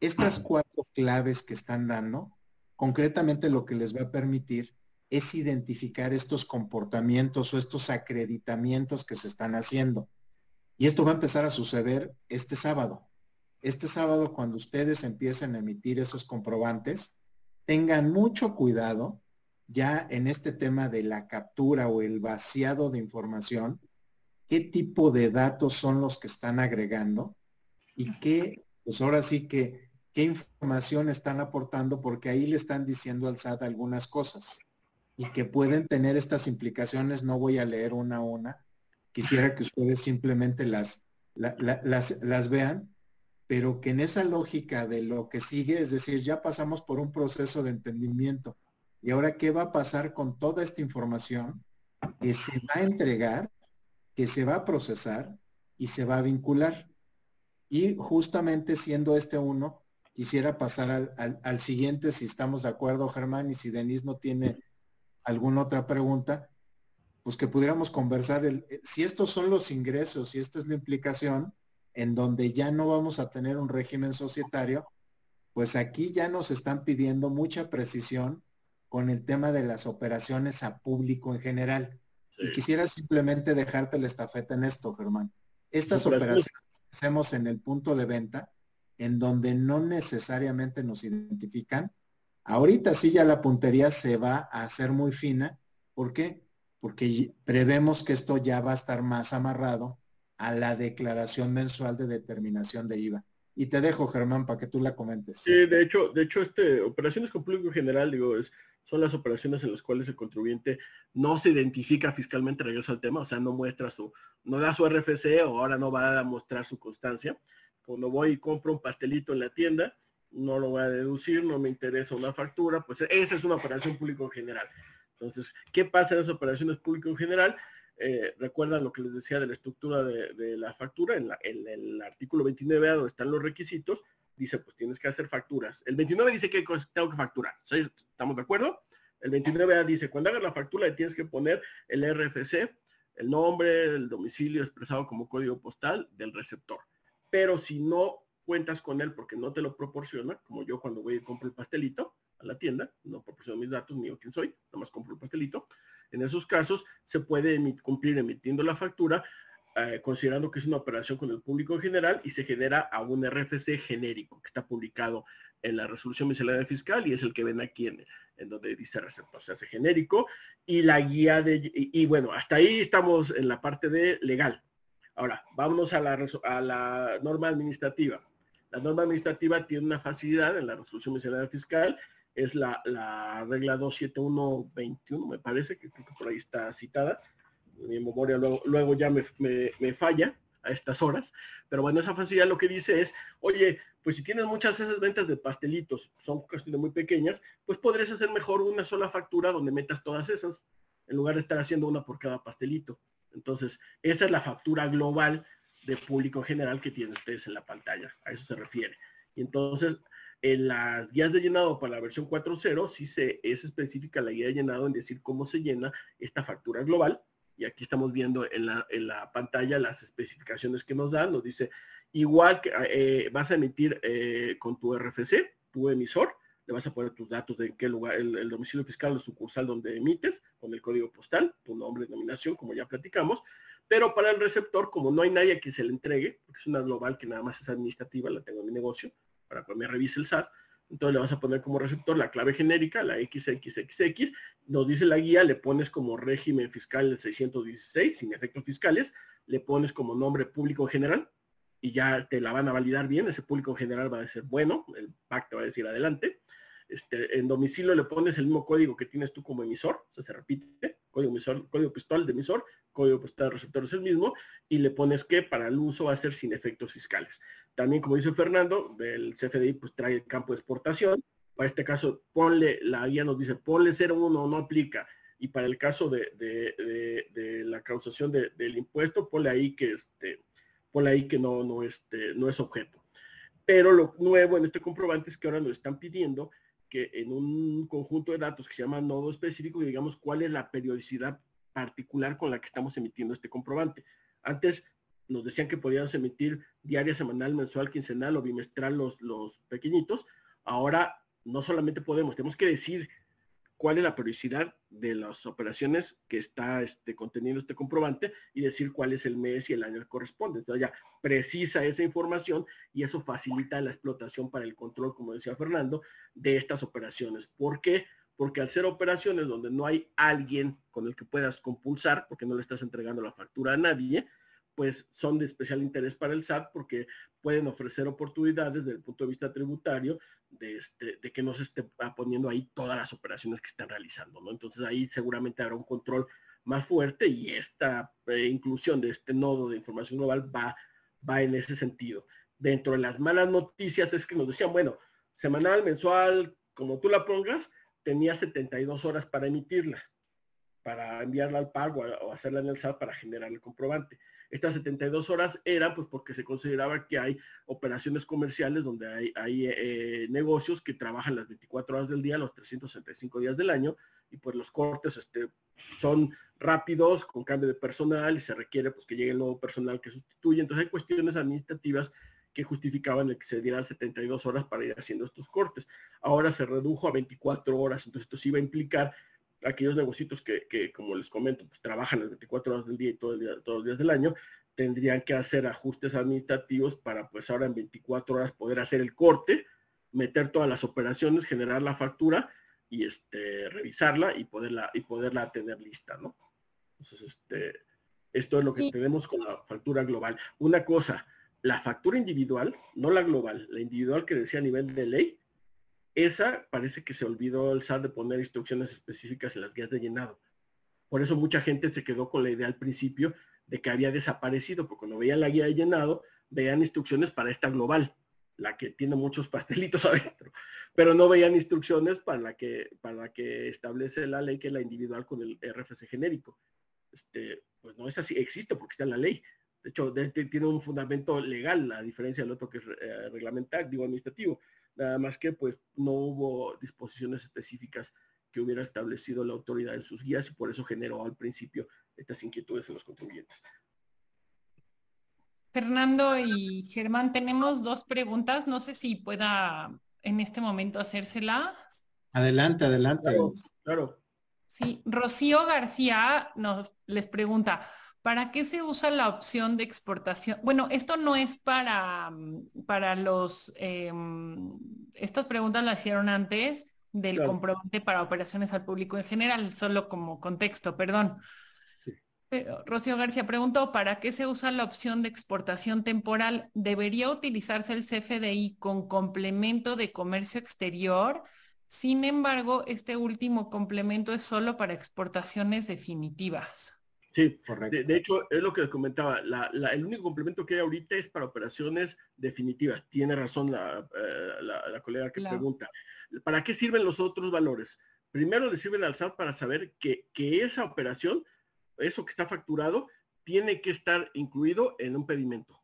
estas cuatro claves que están dando, concretamente lo que les va a permitir es identificar estos comportamientos o estos acreditamientos que se están haciendo. Y esto va a empezar a suceder este sábado. Este sábado, cuando ustedes empiecen a emitir esos comprobantes, tengan mucho cuidado ya en este tema de la captura o el vaciado de información, qué tipo de datos son los que están agregando y qué, pues ahora sí que, qué información están aportando, porque ahí le están diciendo al SAT algunas cosas y que pueden tener estas implicaciones. No voy a leer una a una. Quisiera que ustedes simplemente las, las, las vean, pero que en esa lógica de lo que sigue, es decir, ya pasamos por un proceso de entendimiento. Y ahora, ¿qué va a pasar con toda esta información que se va a entregar que se va a procesar y se va a vincular. Y justamente siendo este uno, quisiera pasar al, siguiente, si estamos de acuerdo, Germán, y si Denise no tiene alguna otra pregunta, pues que pudiéramos conversar el, eh, si estos son los ingresos y esta es la implicación, en donde ya no vamos a tener un régimen societario, pues aquí ya nos están pidiendo mucha precisión con el tema de las operaciones a público en general. Y quisiera simplemente dejarte la estafeta en esto, Germán. Estas operaciones que hacemos en el punto de venta, en donde no necesariamente nos identifican, ahorita sí ya la puntería se va a hacer muy fina. ¿Por qué? Porque prevemos que esto ya va a estar más amarrado a la declaración mensual de determinación de IVA. Y te dejo, Germán, para que tú la comentes. Sí, de hecho, de hecho, este, operaciones con público general, digo, es, son las operaciones en las cuales el contribuyente no se identifica fiscalmente, regreso al tema, o sea, no muestra su, no da su RFC o ahora no va a mostrar su constancia. Cuando voy y compro un pastelito en la tienda, no lo voy a deducir, no me interesa una factura, pues esa es una operación público en general. Entonces, ¿qué pasa en esas operaciones público en general? Eh, recuerdan lo que les decía de la estructura de, la factura, en, el artículo 29A donde están los requisitos, dice pues tienes que hacer facturas. El 29 dice que tengo que facturar, ¿estamos de acuerdo? El 29A dice, cuando hagas la factura le tienes que poner el RFC, el nombre, el domicilio expresado como código postal del receptor. Pero si no cuentas con él porque no te lo proporciona, como yo cuando voy y compro el pastelito a la tienda, no proporciono mis datos, yo quién soy, nada más compro el pastelito, en esos casos se puede cumplir emitiendo la factura eh, considerando que es una operación con el público en general y se genera a un RFC genérico que está publicado en la resolución miscelánea fiscal y es el que ven aquí en, donde dice receptor, se hace genérico y la guía de, y, bueno, hasta ahí estamos en la parte de legal. Ahora, vámonos a la, a la norma administrativa. La norma administrativa tiene una facilidad en la resolución miscelánea fiscal es la, regla 27121, me parece, que creo que por ahí está citada. Mi memoria luego, ya me, falla a estas horas. Pero bueno, esa facilidad lo que dice es, oye, pues si tienes muchas esas ventas de pastelitos, son cuestiones muy pequeñas, pues podrías hacer mejor una sola factura donde metas todas esas, en lugar de estar haciendo una por cada pastelito. Entonces, esa es la factura global de público en general que tienen ustedes en la pantalla. A eso se refiere. Y entonces, en las guías de llenado para la versión 4.0 sí se, es específica la guía de llenado en decir cómo se llena esta factura global. Y aquí estamos viendo en la, pantalla las especificaciones que nos dan. Nos dice, igual que eh, vas a emitir eh, con tu RFC, tu emisor, le vas a poner tus datos de qué lugar, el, domicilio fiscal o sucursal donde emites, con el código postal, tu nombre, denominación, como ya platicamos. Pero para el receptor, como no hay nadie que se le entregue, porque es una global que nada más es administrativa, la tengo en mi negocio, para que me revise el SAT. Entonces le vas a poner como receptor la clave genérica, la XXXX, nos dice la guía, le pones como régimen fiscal el 616, sin efectos fiscales, le pones como nombre público en general, y ya te la van a validar bien, ese público en general va a ser bueno, el PAC te va a decir adelante. Este, en domicilio le pones el mismo código que tienes tú como emisor, o sea, se repite, código emisor, código postal de emisor, código postal de receptor es el mismo, y le pones que para el uso va a ser sin efectos fiscales. También, como dice Fernando, del CFDI pues trae el campo de exportación. Para este caso, ponle, la guía nos dice, ponle 01, no aplica. Y para el caso de, la causación del impuesto, ponle ahí que este, ponle ahí que no, no, este, no es objeto. Pero lo nuevo en este comprobante es que ahora nos están pidiendo que en un conjunto de datos que se llama nodo específico, digamos cuál es la periodicidad particular con la que estamos emitiendo este comprobante. Antes nos decían que podíamos emitir diaria, semanal, mensual, quincenal o bimestral los, los pequeñitos. Ahora no solamente podemos, tenemos que decir cuál es la periodicidad de las operaciones que está este, conteniendo este comprobante y decir cuál es el mes y el año que corresponde. Entonces ya precisa esa información y eso facilita la explotación para el control, como decía Fernando, de estas operaciones. ¿Por qué? Porque al ser operaciones donde no hay alguien con el que puedas compulsar, porque no le estás entregando la factura a nadie, pues son de especial interés para el SAT porque pueden ofrecer oportunidades desde el punto de vista tributario de, este, que no se esté poniendo ahí todas las operaciones que están realizando, ¿no? Entonces ahí seguramente habrá un control más fuerte y esta eh, inclusión de este nodo de información global va, va en ese sentido. Dentro de las malas noticias es que nos decían, bueno, semanal, mensual, como tú la pongas, tenía 72 horas para emitirla, para enviarla al pago o hacerla en el SAT para generar el comprobante. Estas 72 horas eran pues porque se consideraba que hay operaciones comerciales donde hay, hay eh, negocios que trabajan las 24 horas del día, los 365 días del año, y pues los cortes este, son rápidos, con cambio de personal, y se requiere pues que llegue el nuevo personal que sustituye. Entonces hay cuestiones administrativas que justificaban el que se dieran 72 horas para ir haciendo estos cortes. Ahora se redujo a 24 horas, entonces esto sí va a implicar aquellos negocios que, que, como les comento, pues trabajan las 24 horas del día y todo el día, todos los días del año, tendrían que hacer ajustes administrativos para pues ahora en 24 horas poder hacer el corte, meter todas las operaciones, generar la factura y este, revisarla y poderla, y poderla tener lista, ¿no? Entonces, este, esto es lo que tenemos con la factura global. Una cosa, la factura individual, no la global, la individual que decía a nivel de ley, esa parece que se olvidó el SAT de poner instrucciones específicas en las guías de llenado. Por eso mucha gente se quedó con la idea al principio de que había desaparecido, porque cuando veían la guía de llenado, veían instrucciones para esta global, la que tiene muchos pastelitos adentro, pero no veían instrucciones para la que, para la que establece la ley, que es la individual con el RFC genérico. Este, pues no es así, existe porque está en la ley. De hecho, tiene un fundamento legal, a diferencia del otro que es eh, reglamentario, digo administrativo. Nada más que pues no hubo disposiciones específicas que hubiera establecido la autoridad en sus guías y por eso generó al principio estas inquietudes en los contribuyentes. Fernando y Germán, tenemos dos preguntas. No sé si pueda en este momento hacérselas. Adelante, adelante. Claro, Sí, Rocío García nos les pregunta, ¿para qué se usa la opción de exportación? Bueno, esto no es para, para los, em, estas preguntas las hicieron antes del comprobante para operaciones al público en general, solo como contexto, perdón. Rocío García preguntó, ¿para qué se usa la opción de exportación temporal? ¿Debería utilizarse el CFDI con complemento de comercio exterior? Sin embargo, este último complemento es solo para exportaciones definitivas. Sí, correcto. De, hecho, es lo que les comentaba. el único complemento que hay ahorita es para operaciones definitivas. Tiene razón la, eh, colega que pregunta. ¿Para qué sirven los otros valores? Primero le sirven al SAT para saber que, que esa operación eso que está facturado tiene que estar incluido en un pedimento.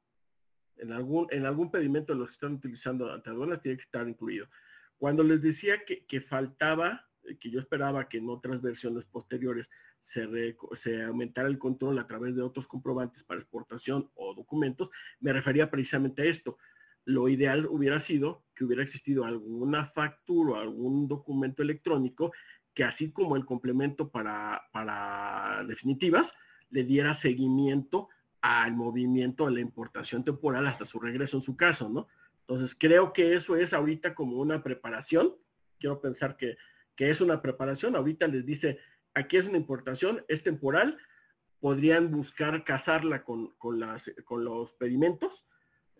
En algún, en algún pedimento de los que están utilizando ante aduanas tiene que estar incluido. Cuando les decía que, faltaba, que yo esperaba que en otras versiones posteriores se, aumentara el control a través de otros comprobantes para exportación o documentos, me refería precisamente a esto. Lo ideal hubiera sido que hubiera existido alguna factura o algún documento electrónico que así como el complemento para, para definitivas, le diera seguimiento al movimiento de la importación temporal hasta su regreso en su caso, ¿no? Entonces creo que eso es ahorita como una preparación. Quiero pensar que, es una preparación. Ahorita les dice, aquí es una importación, es temporal. Podrían buscar casarla con, con los pedimentos.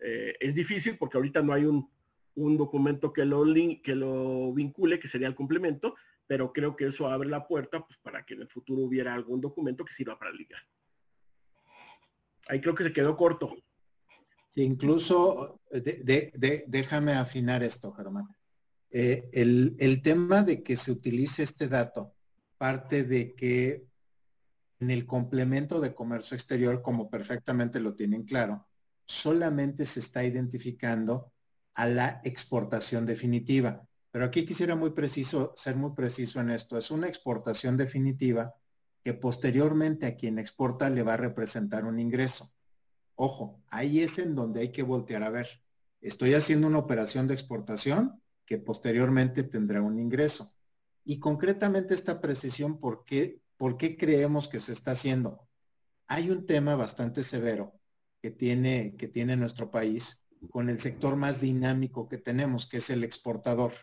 Eh, es difícil porque ahorita no hay un, un documento que lo, que lo vincule, que sería el complemento, pero creo que eso abre la puerta pues, para que en el futuro hubiera algún documento que sirva para ligar. Ahí creo que se quedó corto. Incluso, déjame afinar esto, Germán. Eh, el, el tema de que se utilice este dato parte de que en el complemento de comercio exterior, como perfectamente lo tienen claro, solamente se está identificando a la exportación definitiva. Pero aquí quisiera ser muy preciso en esto. Es una exportación definitiva que posteriormente a quien exporta le va a representar un ingreso. Ojo, ahí es en donde hay que voltear a ver. Estoy haciendo una operación de exportación que posteriormente tendrá un ingreso. Y concretamente esta precisión, ¿por qué, ¿por qué creemos que se está haciendo? Hay un tema bastante severo que tiene, nuestro país con el sector más dinámico que tenemos, que es el exportador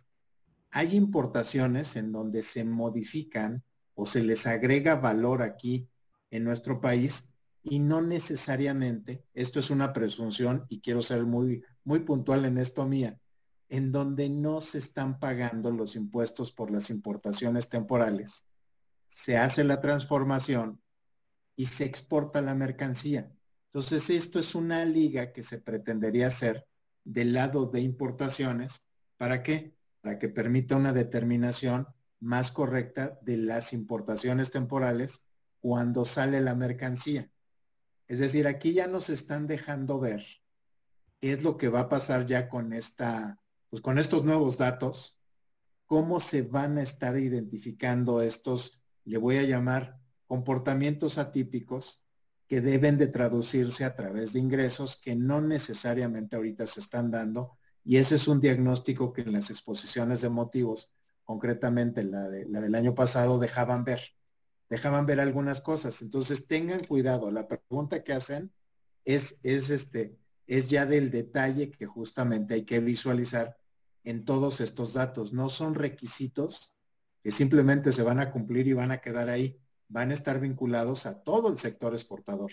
hay importaciones en donde se modifican o se les agrega valor aquí en nuestro país y no necesariamente, esto es una presunción y quiero ser muy puntual en esto mía, en donde no se están pagando los impuestos por las importaciones temporales. Se hace la transformación y se exporta la mercancía. Entonces, esto es una liga que se pretendería hacer del lado de importaciones. ¿Para qué? para que permita una determinación más correcta de las importaciones temporales cuando sale la mercancía. Es decir, aquí ya nos están dejando ver qué es lo que va a pasar ya con esta, pues con estos nuevos datos, cómo se van a estar identificando estos, le voy a llamar comportamientos atípicos que deben de traducirse a través de ingresos que no necesariamente ahorita se están dando y ese es un diagnóstico que en las exposiciones de motivos, concretamente la, de, la del año pasado, dejaban ver. Dejaban ver algunas cosas. Entonces tengan cuidado. La pregunta que hacen es, es, este, es ya del detalle que justamente hay que visualizar en todos estos datos. No son requisitos que simplemente se van a cumplir y van a quedar ahí. Van a estar vinculados a todo el sector exportador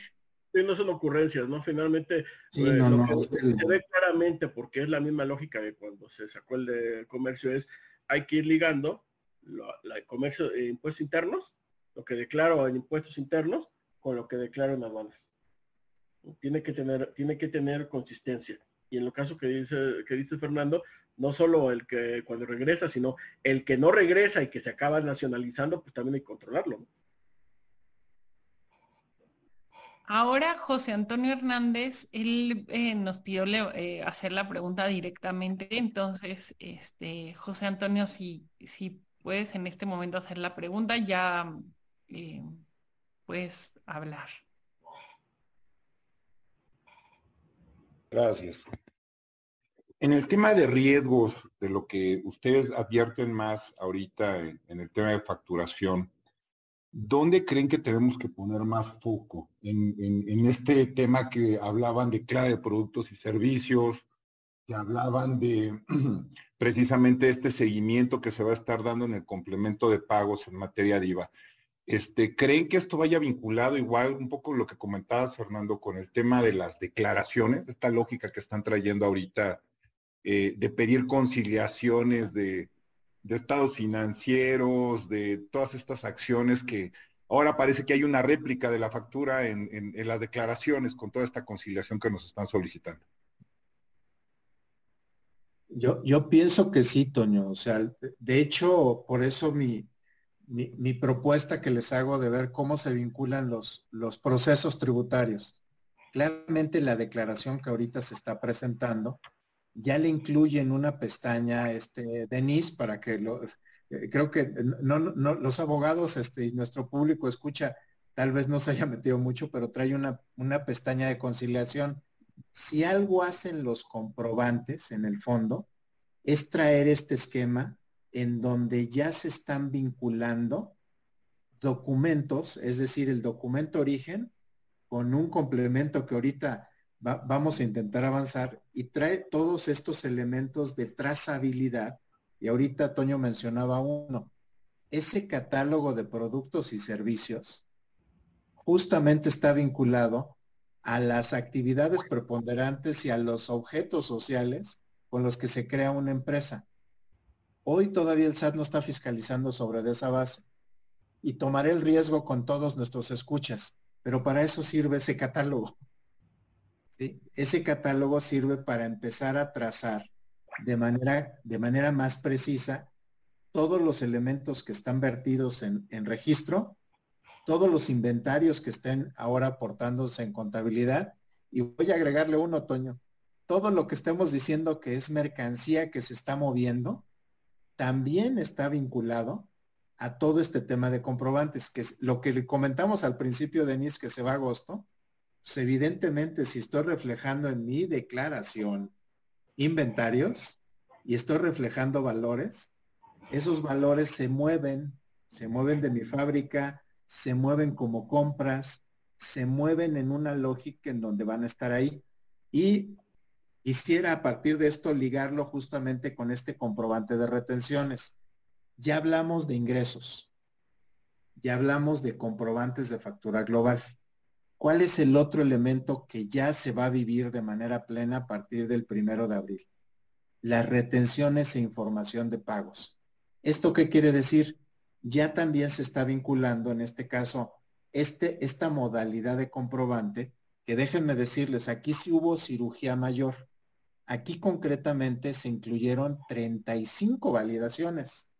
no son ocurrencias, ¿no? Finalmente, eh, que se ve claramente, porque es la misma lógica de cuando se sacó el de comercio, es hay que ir ligando el comercio de impuestos internos, lo que declaro en impuestos internos, con lo que declaro en aduanas. Tiene que tener, tiene que tener consistencia. Y en lo caso que dice, que dice Fernando, no solo el que cuando regresa, sino el que no regresa y que se acaba nacionalizando, pues también hay que controlarlo. Ahora José Antonio Hernández, él eh, nos pidió eh, hacer la pregunta directamente, entonces, este, José Antonio, si, si puedes en este momento hacer la pregunta, ya eh, puedes hablar. Gracias. En el tema de riesgos, de lo que ustedes advierten más ahorita en, el tema de facturación, ¿dónde creen que tenemos que poner más foco? En, este tema que hablaban de clave de productos y servicios, que hablaban de precisamente este seguimiento que se va a estar dando en el complemento de pagos en materia de IVA. Este, ¿Creen que esto vaya vinculado igual un poco lo que comentabas, Fernando, con el tema de las declaraciones, esta lógica que están trayendo ahorita eh, de pedir conciliaciones de, estados financieros, de todas estas acciones que ahora parece que hay una réplica de la factura en, las declaraciones con toda esta conciliación que nos están solicitando. Yo, yo pienso que sí, Toño. O sea, de hecho, por eso mi, mi, propuesta que les hago de ver cómo se vinculan los, los procesos tributarios. Claramente la declaración que ahorita se está presentando ya le incluye en una pestaña este Denise para que lo eh, creo que no, no, los abogados este y nuestro público escucha tal vez no se haya metido mucho pero trae una, una pestaña de conciliación. Si algo hacen los comprobantes en el fondo es traer este esquema en donde ya se están vinculando documentos, es decir, el documento origen con un complemento que ahorita vamos a intentar avanzar y trae todos estos elementos de trazabilidad. Y ahorita Toño mencionaba uno, ese catálogo de productos y servicios justamente está vinculado a las actividades preponderantes y a los objetos sociales con los que se crea una empresa. Hoy todavía el SAT no está fiscalizando sobre esa base y tomaré el riesgo con todos nuestros escuchas, pero para eso sirve ese catálogo. Ese catálogo sirve para empezar a trazar de manera, de manera más precisa todos los elementos que están vertidos en, en registro, todos los inventarios que estén ahora aportándose en contabilidad. Y voy a agregarle uno, Toño. Todo lo que estemos diciendo que es mercancía que se está moviendo, también está vinculado a todo este tema de comprobantes, que es lo que le comentamos al principio, Denise, que se va a agosto, pues evidentemente si estoy reflejando en mi declaración inventarios y estoy reflejando valores, esos valores se mueven, se mueven de mi fábrica, se mueven como compras, se mueven en una lógica en donde van a estar ahí. Y Quisiera a partir de esto ligarlo justamente con este comprobante de retenciones. Ya hablamos de ingresos, ya hablamos de comprobantes de factura global. ¿Cuál es el otro elemento que ya se va a vivir de manera plena a partir del primero de abril? Las retenciones e información de pagos. ¿Esto qué quiere decir? Ya también se está vinculando, en este caso, este, esta modalidad de comprobante, que déjenme decirles, aquí sí hubo cirugía mayor. Aquí concretamente se incluyeron 35 validaciones.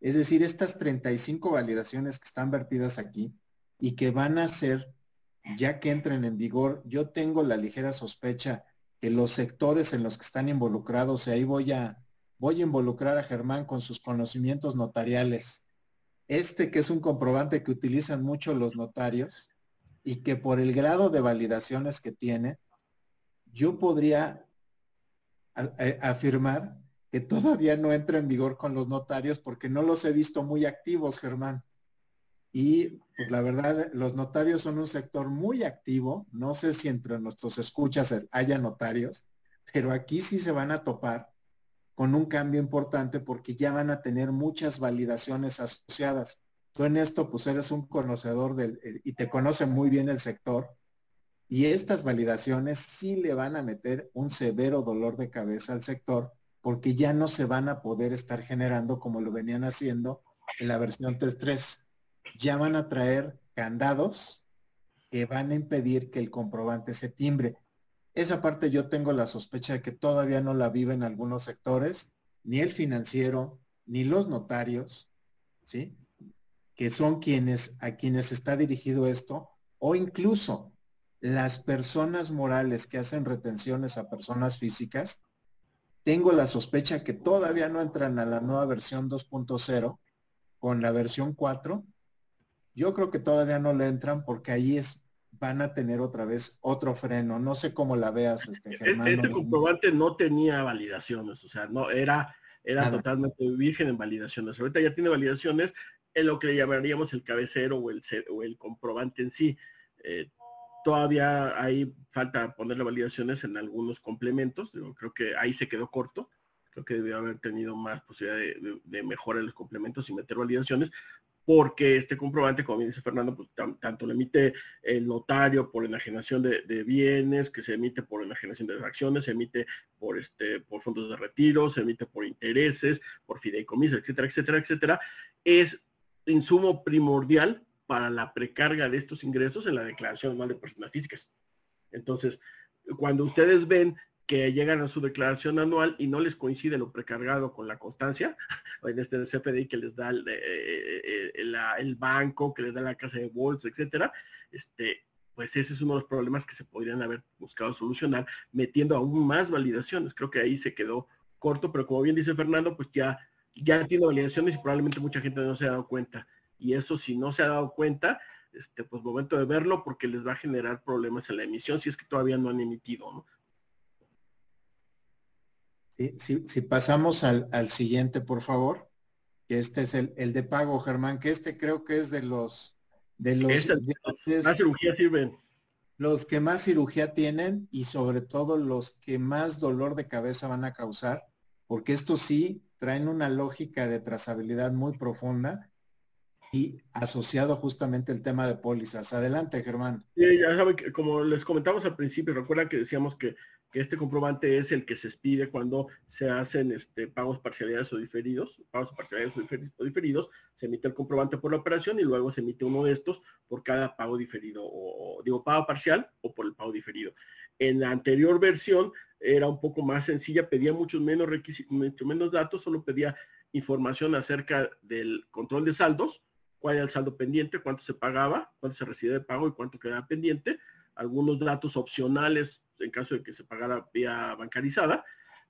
Es decir, estas 35 validaciones que están vertidas aquí y que van a ser, ya que entren en vigor, yo tengo la ligera sospecha que los sectores en los que están involucrados, y ahí voy a, voy a involucrar a Germán con sus conocimientos notariales. Este que es un comprobante que utilizan mucho los notarios y que por el grado de validaciones que tiene, yo podría afirmar que todavía no entra en vigor con los notarios porque no los he visto muy activos, Germán. Y pues la verdad, los notarios son un sector muy activo. No sé si entre nuestros escuchas haya notarios, pero aquí sí se van a topar con un cambio importante porque ya van a tener muchas validaciones asociadas. Tú en esto pues eres un conocedor del, y te conoce muy bien el sector y estas validaciones sí le van a meter un severo dolor de cabeza al sector porque ya no se van a poder estar generando como lo venían haciendo en la versión 3.3. Ya van a traer candados que van a impedir que el comprobante se timbre. Esa parte yo tengo la sospecha de que todavía no la viven algunos sectores, ni el financiero, ni los notarios, ¿sí? Que son quienes, a quienes está dirigido esto, o incluso las personas morales que hacen retenciones a personas físicas, tengo la sospecha que todavía no entran a la nueva versión 2.0 con la versión 4. Yo creo que todavía no le entran porque ahí es, van a tener otra vez otro freno. No sé cómo la veas, este, e-, Germán. Este comprobante no tenía validaciones, o sea, no era, era totalmente virgen en validaciones. Ahorita ya tiene validaciones en lo que llamaríamos el cabecero o el, o el comprobante en sí. Eh, todavía hay falta ponerle validaciones en algunos complementos. creo que ahí se quedó corto. Creo que debió haber tenido más posibilidad de, de, mejorar los complementos y meter validaciones, porque este comprobante, como dice Fernando, pues tanto lo emite el notario por enajenación de, de, bienes, que se emite por enajenación de acciones, se emite por este, por fondos de retiro, se emite por intereses, por fideicomiso, etcétera, etcétera, etcétera, es insumo primordial para la precarga de estos ingresos en la declaración anual de personas físicas. Entonces, cuando ustedes ven que llegan a su declaración anual y no les coincide lo precargado con la constancia, en este CFDI que les da el, eh, eh, banco, que les da la casa de bolsa, etcétera, este, pues ese es uno de los problemas que se podrían haber buscado solucionar metiendo aún más validaciones. Creo que ahí se quedó corto, pero como bien dice Fernando, pues ya, ya tiene validaciones y probablemente mucha gente no se ha dado cuenta y eso si no se ha dado cuenta, este, pues momento de verlo porque les va a generar problemas en la emisión si es que todavía no han emitido, ¿no? Sí, si pasamos al, siguiente, por favor, que este es el, el, de pago, Germán, que este creo que es de los de los más cirugía sirven. Los que más cirugía tienen y sobre todo los que más dolor de cabeza van a causar, porque estos sí traen una lógica de trazabilidad muy profunda y asociado justamente el tema de pólizas. Adelante, Germán. Sí, ya saben que como les comentamos al principio, recuerdan que decíamos que, este comprobante es el que se expide cuando se hacen este, pagos parcialidades o diferidos, pagos parcialidades o diferidos, se emite el comprobante por la operación y luego se emite uno de estos por cada pago diferido, o digo, pago parcial o por el pago diferido. En la anterior versión era un poco más sencilla, pedía muchos menos requisitos, mucho menos datos, solo pedía información acerca del control de saldos, cuál era el saldo pendiente, cuánto se pagaba, cuánto se recibía de pago y cuánto quedaba pendiente, algunos datos opcionales en caso de que se pagara vía bancarizada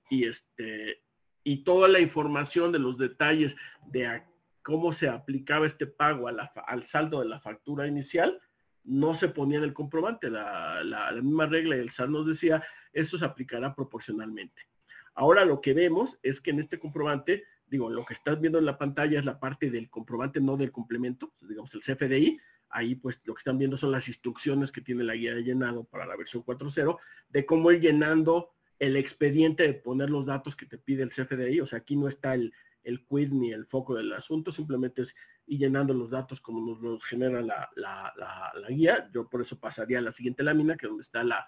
y este y toda la información de los detalles de cómo se aplicaba este pago al saldo de la factura inicial no se ponía en el comprobante. La, la, misma regla del SAT nos decía, eso se aplicará proporcionalmente. Ahora lo que vemos es que en este comprobante digo, lo que estás viendo en la pantalla es la parte del comprobante, no del complemento, digamos el CFDI. Ahí pues lo que están viendo son las instrucciones que tiene la guía de llenado para la versión 4.0 de cómo ir llenando el expediente de poner los datos que te pide el CFDI. O sea, aquí no está el, el quid ni el foco del asunto, simplemente es ir llenando los datos como nos los genera la, la, guía. Yo por eso pasaría a la siguiente lámina, que es donde está la,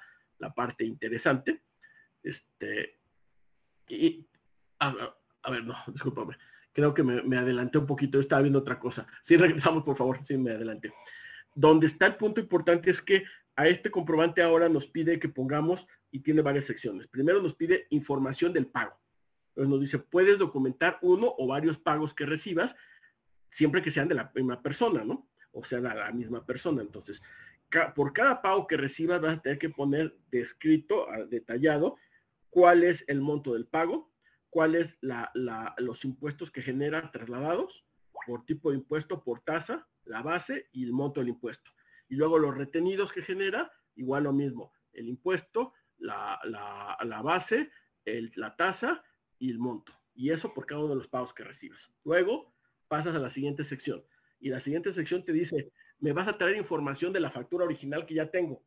parte interesante. Este, y, a ver, no, discúlpame. Creo que me, adelanté un poquito, estaba viendo otra cosa. Sí, regresamos, por favor, sí, me adelanté. Donde está el punto importante es que a este comprobante ahora nos pide que pongamos, y tiene varias secciones. Primero nos pide información del pago. Entonces nos dice, puedes documentar uno o varios pagos que recibas, siempre que sean de la misma persona, ¿no? O sea, de la misma persona. Entonces, por cada pago que recibas vas a tener que poner descrito, ah, detallado, cuál es el monto del pago, cuáles los impuestos que generan trasladados por tipo de impuesto, por tasa, la base y el monto del impuesto. Y luego los retenidos que genera, igual lo mismo, el impuesto, la, base, la tasa y el monto. Y eso por cada uno de los pagos que recibes. Luego pasas a la siguiente sección. Y la siguiente sección te dice, me vas a traer información de la factura original que ya tengo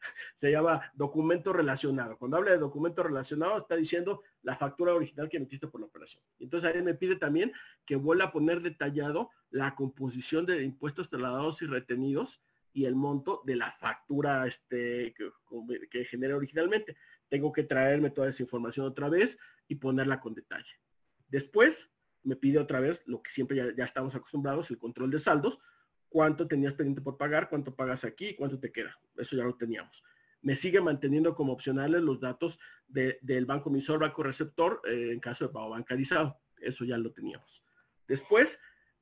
se llama documento relacionado. Cuando habla de documento relacionado, está diciendo la factura original que emitiste por la operación. Entonces ahí me pide también que vuelva a poner detallado la composición de impuestos trasladados y retenidos y el monto de la factura este, que, que originalmente. tengo que traerme toda esa información otra vez y ponerla con detalle. Después me pide otra vez lo que siempre ya estamos acostumbrados, el control de saldos, cuánto tenías pendiente por pagar, cuánto pagas aquí, cuánto te queda. Eso ya lo teníamos. Me sigue manteniendo como opcionales los datos del banco emisor, banco receptor, eh, en caso de pago bancarizado. Eso ya lo teníamos. Después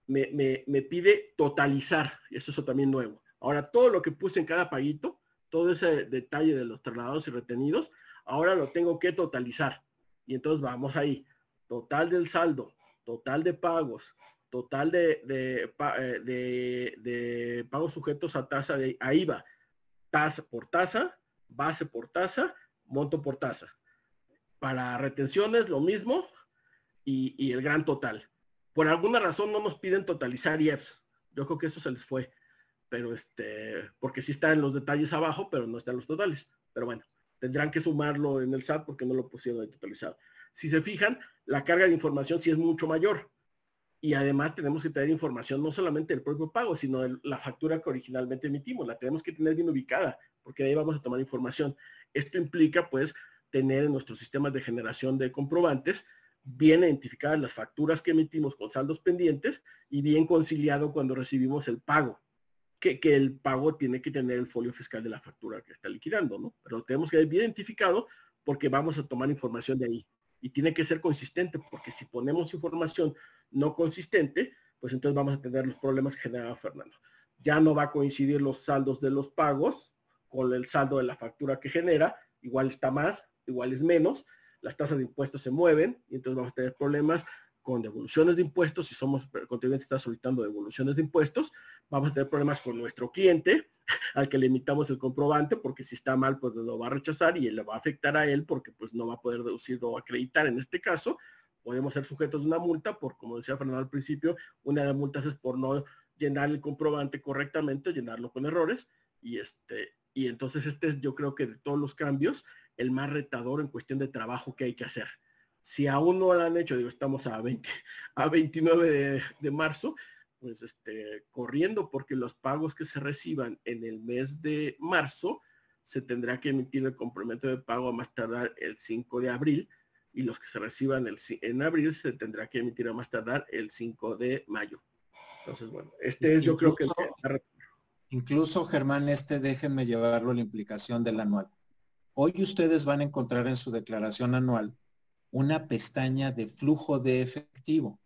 me, pide totalizar, y eso es también nuevo. Ahora, todo lo que puse en cada paguito, todo ese detalle de los trasladados y retenidos, ahora lo tengo que totalizar. Y entonces vamos ahí. Total del saldo, total de pagos, total de, eh, de, pagos sujetos a tasa de IVA, tasa por tasa, base por tasa, monto por tasa. Para retenciones lo mismo y, el gran total. Por alguna razón no nos piden totalizar IEPS. Yo creo que eso se les fue. Pero este, porque sí está en los detalles abajo, pero no está en los totales. Pero bueno, tendrán que sumarlo en el SAT porque no lo pusieron de totalizado. Si se fijan, la carga de información sí es mucho mayor y además tenemos que tener información no solamente del propio pago, sino de la factura que originalmente emitimos. La tenemos que tener bien ubicada, porque de ahí vamos a tomar información. Esto implica, pues, tener en nuestros sistemas de generación de comprobantes bien identificadas las facturas que emitimos con saldos pendientes y bien conciliado cuando recibimos el pago. Que, que, el pago tiene que tener el folio fiscal de la factura que está liquidando, ¿no? Pero lo tenemos que ver bien identificado porque vamos a tomar información de ahí y tiene que ser consistente, porque si ponemos información no consistente, pues entonces vamos a tener los problemas que generaba Fernando. Ya no va a coincidir los saldos de los pagos con el saldo de la factura que genera, igual está más, igual es menos, las tasas de impuestos se mueven y entonces vamos a tener problemas con devoluciones de impuestos, si somos contribuyentes está solicitando devoluciones de impuestos, vamos a tener problemas con nuestro cliente, al que le emitamos el comprobante, porque si está mal, pues lo va a rechazar y le va a afectar a él, porque pues no va a poder deducir o acreditar en este caso. Podemos ser sujetos de una multa por, como decía Fernando al principio, una de las multas es por no llenar el comprobante correctamente, llenarlo con errores, y este, y entonces este es yo creo que de todos los cambios, el más retador en cuestión de trabajo que hay que hacer si aún no lo han hecho, digo, estamos a, 20, a 29 de, marzo, pues este, corriendo porque los pagos que se reciban en el mes de marzo se tendrá que emitir el complemento de pago a más tardar el 5 de abril y los que se reciban el, en abril se tendrá que emitir a más tardar el 5 de mayo. Entonces, bueno, este es yo creo que... Incluso, Germán, este déjenme llevarlo a la implicación del anual. Hoy ustedes van a encontrar en su declaración anual una pestaña de flujo de efectivo.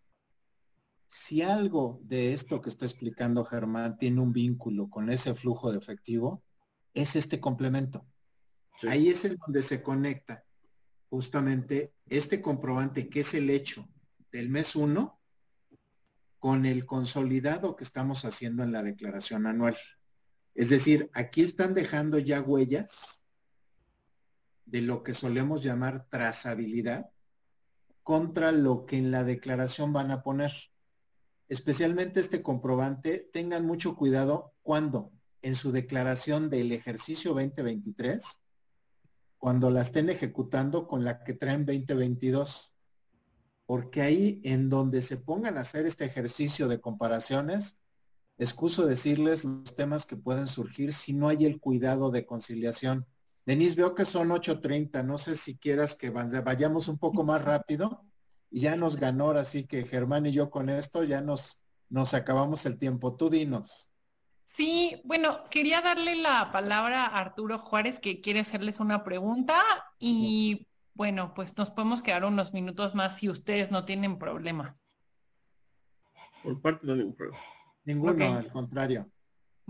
Si algo de esto que está explicando Germán tiene un vínculo con ese flujo de efectivo, es este complemento. Ahí es en donde se conecta justamente este comprobante que es el hecho del mes 1 con el consolidado que estamos haciendo en la declaración anual. Es decir, aquí están dejando ya huellas de lo que solemos llamar trazabilidad contra lo que en la declaración van a poner. Especialmente este comprobante, tengan mucho cuidado cuando en su declaración del ejercicio 2023, cuando la estén ejecutando con la que traen 2022. Porque ahí en donde se pongan a hacer este ejercicio de comparaciones, excuso decirles los temas que pueden surgir si no hay el cuidado de conciliación Denise, veo que son 8.30, no sé si quieras que vayamos un poco más rápido. Y ya nos ganó, así que Germán y yo con esto ya nos, nos acabamos el tiempo. Tú dinos. Sí, bueno, quería darle la palabra a Arturo Juárez que quiere hacerles una pregunta y bueno, pues nos podemos quedar unos minutos más si ustedes no tienen problema. Por parte no ningún problema. Ninguno, al contrario.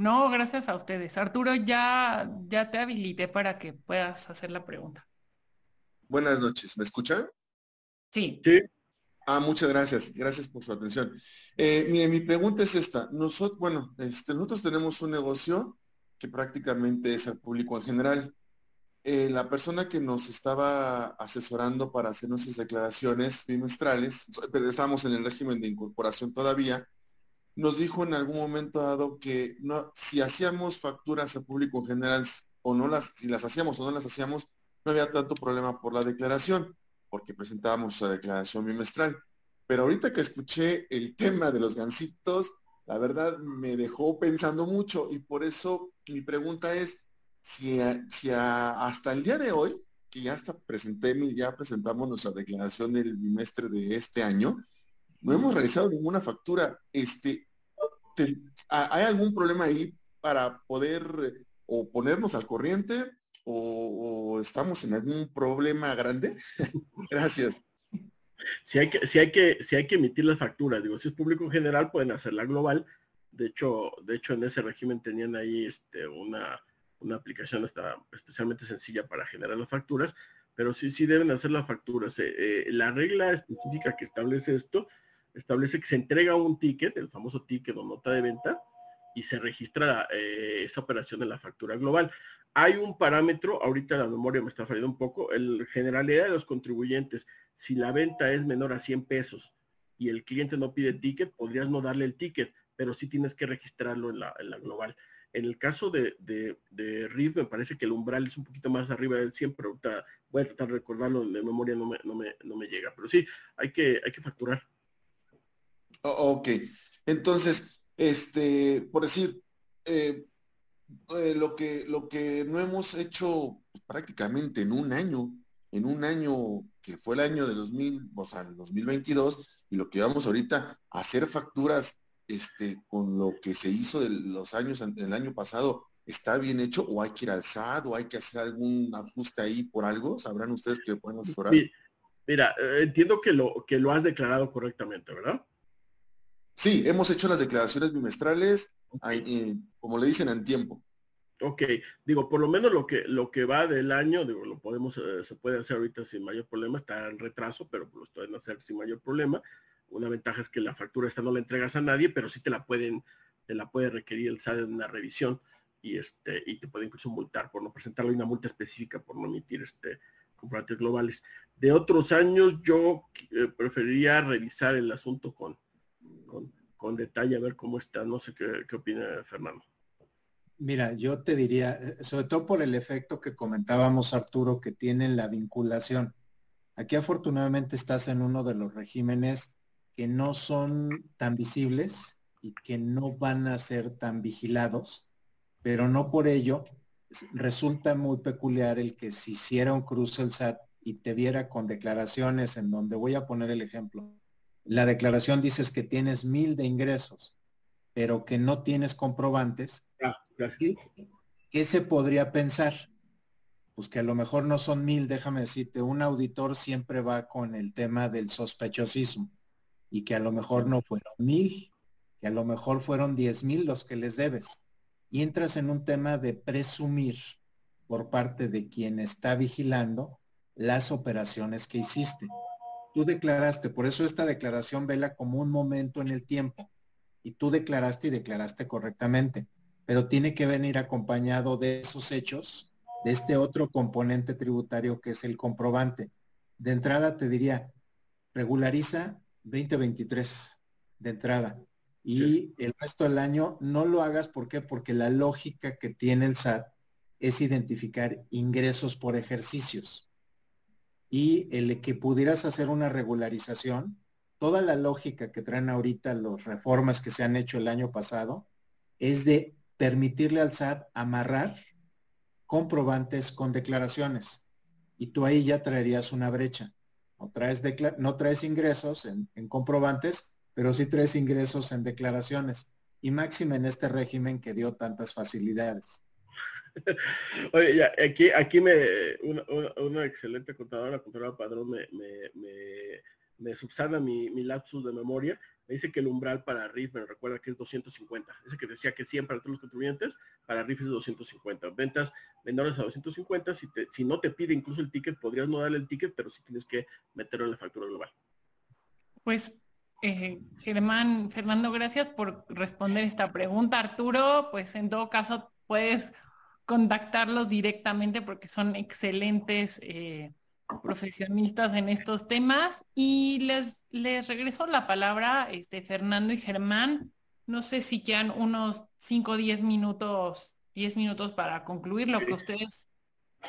No, gracias a ustedes. Arturo, ya, ya te habilité para que puedas hacer la pregunta. Buenas noches, ¿me escuchan? Sí. Sí. Ah, muchas gracias. Gracias por su atención. Eh, mire, mi pregunta es esta. Nosotros, bueno, este, nosotros tenemos un negocio que prácticamente es al público en general. Eh, la persona que nos estaba asesorando para hacer nuestras declaraciones bimestrales, pero estábamos en el régimen de incorporación todavía, nos dijo en algún momento dado que no, si hacíamos facturas al público en general o no las, si las hacíamos o no las hacíamos, no había tanto problema por la declaración, porque presentábamos la declaración bimestral. Pero ahorita que escuché el tema de los gansitos, la verdad me dejó pensando mucho y por eso mi pregunta es si, si hasta el día de hoy que ya hasta presenté, ya presentamos nuestra declaración del bimestre de este año, no hemos realizado ninguna factura. Este, ¿Hay algún problema ahí para poder o ponernos al corriente o, estamos en algún problema grande? Gracias. Si hay, que, si, hay que, si hay que emitir las facturas, digo, si es público en general, pueden hacerla global. De hecho, de hecho en ese régimen tenían ahí este, una, una aplicación especialmente sencilla para generar las facturas, pero sí, sí deben hacer las facturas. Eh, eh, la regla específica que establece esto, establece que se entrega un ticket, el famoso ticket o nota de venta, y se registra eh, esa operación en la factura global. Hay un parámetro, ahorita la memoria me está fallando un poco, el generalidad de los contribuyentes, si la venta es menor a 100 pesos y el cliente no pide ticket, podrías no darle el ticket, pero sí tienes que registrarlo en la, global. En el caso de, de, RIF, me parece que el umbral es un poquito más arriba del 100, pero ahorita voy a tratar de recordarlo, de memoria no me, llega. Pero sí, hay que facturar. Ok. Entonces, este, por decir, eh, eh, lo, que, lo que no hemos hecho prácticamente en un año, en un año que fue el año de 2000, o sea, el 2022, y lo que vamos ahorita, a hacer facturas este, con lo que se hizo de los años, el año pasado, ¿está bien hecho o hay que ir al SAT o hay que hacer algún ajuste ahí por algo? ¿Sabrán ustedes que pueden asesorar? Mira, eh, entiendo que lo, que lo has declarado correctamente, ¿verdad? Sí, hemos hecho las declaraciones bimestrales, como le dicen, en tiempo. Ok, digo, por lo menos lo que lo que va del año, digo, lo podemos, eh, se puede hacer ahorita sin mayor problema, está en retraso, pero lo pueden hacer sin mayor problema. Una ventaja es que la factura esta no la entregas a nadie, pero sí te la pueden, te la puede requerir el SAT en una revisión y este, y te puede incluso multar por no presentarle una multa específica por no emitir este comprobantes globales. De otros años yo eh, preferiría revisar el asunto con, con, detalle a ver cómo está. No sé qué, opina Fernando. Mira, yo te diría, eh, sobre todo por el efecto que comentábamos, Arturo, que tiene la vinculación. Aquí afortunadamente estás en uno de los regímenes que no son tan visibles y que no van a ser tan vigilados, pero no por ello resulta muy peculiar el que si hiciera un cruce el SAT y te viera con declaraciones en donde voy a poner el ejemplo. La declaración dices que tienes mil de ingresos, pero que no tienes comprobantes. Ah, ¿Qué se podría pensar? Pues que a lo mejor no son mil, déjame decirte, un auditor siempre va con el tema del sospechosismo y que a lo mejor no fueron mil, que a lo mejor fueron diez mil los que les debes. Y entras en un tema de presumir por parte de quien está vigilando las operaciones que hiciste. Tú declaraste, por eso esta declaración vela como un momento en el tiempo. Y tú declaraste y declaraste correctamente, pero tiene que venir acompañado de esos hechos, de este otro componente tributario que es el comprobante. De entrada te diría, regulariza 2023 de entrada. Y el resto del año no lo hagas, ¿por qué? Porque la lógica que tiene el SAT es identificar ingresos por ejercicios. Y el que pudieras hacer una regularización, toda la lógica que traen ahorita las reformas que se han hecho el año pasado, es de permitirle al SAT amarrar comprobantes con declaraciones. Y tú ahí ya traerías una brecha. No traes, ingresos en, comprobantes, pero sí traes ingresos en declaraciones. Y máxima en este régimen que dio tantas facilidades. Oye, aquí, aquí me, una, excelente contadora, la contadora Padrón, me, me, subsana mi, mi, lapsus de memoria. Me dice que el umbral para RIF, me recuerda que es 250. Ese que decía que siempre para todos los contribuyentes, para RIF es 250. Ventas menores a 250, si, si no te pide incluso el ticket, podrías no darle el ticket, pero sí tienes que meterlo en la factura global. Pues, eh, Germán, Fernando, gracias por responder esta pregunta. Arturo, pues en todo caso puedes contactarlos directamente porque son excelentes eh, profesionistas en estos temas. Y les, les regreso la palabra, este, Fernando y Germán. No sé si quedan unos 5 o 10 minutos 10 minutos para concluir lo que ustedes...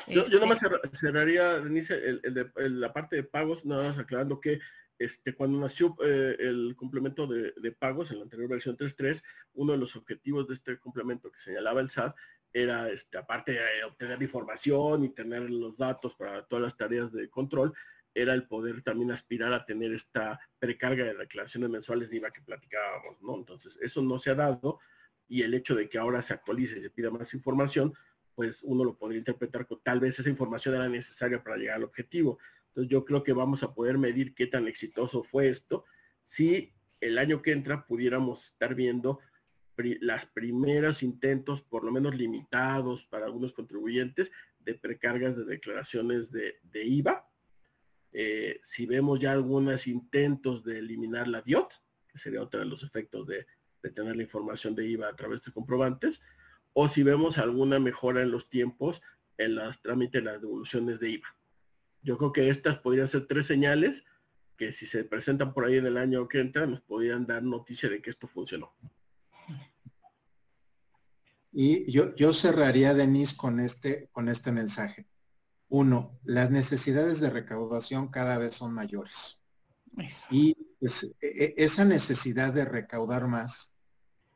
Yo, yo nada más este cerraría, Denise, el, la parte de pagos, nada más aclarando que este, cuando nació eh, el complemento de, pagos en la anterior versión 3.3, uno de los objetivos de este complemento que señalaba el SAT era, este, aparte de obtener información y tener los datos para todas las tareas de control, era el poder también aspirar a tener esta precarga de declaraciones mensuales de IVA que platicábamos, ¿no? Entonces, eso no se ha dado y el hecho de que ahora se actualice y se pida más información, pues uno lo podría interpretar con tal vez esa información era necesaria para llegar al objetivo. Entonces, yo creo que vamos a poder medir qué tan exitoso fue esto si el año que entra pudiéramos estar viendo las primeros intentos, por lo menos limitados para algunos contribuyentes, de precargas de declaraciones de, IVA. Eh, si vemos ya algunos intentos de eliminar la DIOT, que sería otro de los efectos de, tener la información de IVA a través de comprobantes, o si vemos alguna mejora en los tiempos en los trámites, las devoluciones de IVA. Yo creo que estas podrían ser tres señales que si se presentan por ahí en el año que entra, nos podrían dar noticia de que esto funcionó. Y yo, yo cerraría, Denise, con este, con este mensaje. Uno, las necesidades de recaudación cada vez son mayores. Y pues, e, e, esa necesidad de recaudar más,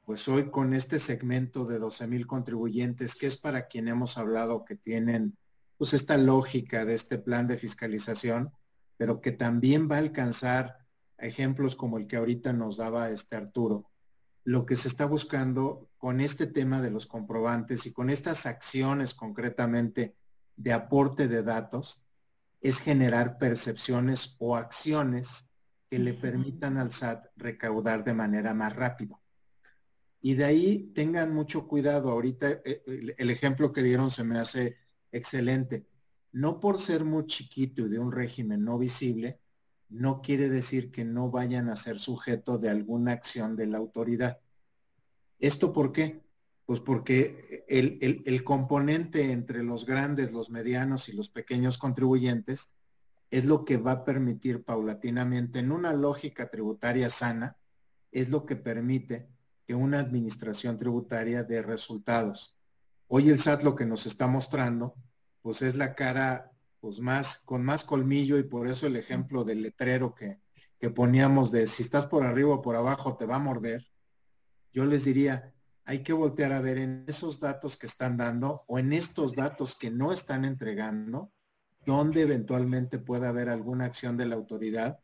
pues hoy con este segmento de 12 mil contribuyentes, que es para quien hemos hablado que tienen pues esta lógica de este plan de fiscalización, pero que también va a alcanzar ejemplos como el que ahorita nos daba este Arturo, lo que se está buscando con este tema de los comprobantes y con estas acciones concretamente de aporte de datos es generar percepciones o acciones que le permitan al SAT recaudar de manera más rápida. Y de ahí tengan mucho cuidado. Ahorita eh, el ejemplo que dieron se me hace excelente. No por ser muy chiquito y de un régimen no visible, no quiere decir que no vayan a ser sujeto de alguna acción de la autoridad. ¿Esto por qué? Pues porque el, componente entre los grandes, los medianos y los pequeños contribuyentes es lo que va a permitir paulatinamente, en una lógica tributaria sana, es lo que permite que una administración tributaria dé resultados. Hoy el SAT lo que nos está mostrando, pues es la cara pues más, con más colmillo y por eso el ejemplo del letrero que, que poníamos de si estás por arriba o por abajo te va a morder, yo les diría, hay que voltear a ver en esos datos que están dando o en estos datos que no están entregando, donde eventualmente pueda haber alguna acción de la autoridad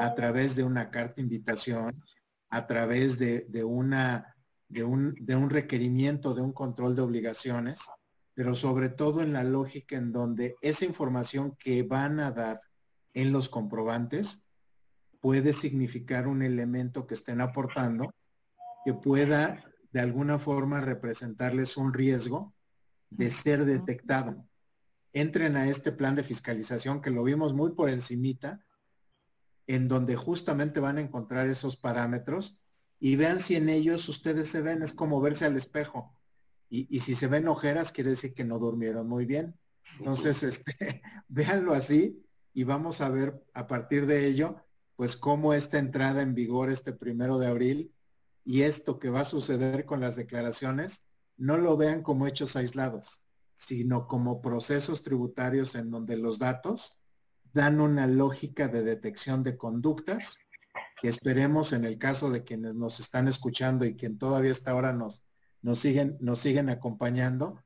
a través de una carta invitación, a través de, una, de, un, de un requerimiento de un control de obligaciones, pero sobre todo en la lógica en donde esa información que van a dar en los comprobantes puede significar un elemento que estén aportando que pueda de alguna forma representarles un riesgo de ser detectado. Entren a este plan de fiscalización que lo vimos muy por encimita, en donde justamente van a encontrar esos parámetros y vean si en ellos ustedes se ven, es como verse al espejo. Y, si se ven ojeras, quiere decir que no durmieron muy bien. Entonces, este, véanlo así y vamos a ver a partir de ello, pues cómo esta entrada en vigor este primero de abril y esto que va a suceder con las declaraciones, no lo vean como hechos aislados, sino como procesos tributarios en donde los datos dan una lógica de detección de conductas que esperemos en el caso de quienes nos están escuchando y quien todavía hasta ahora nos, nos, siguen, nos siguen acompañando,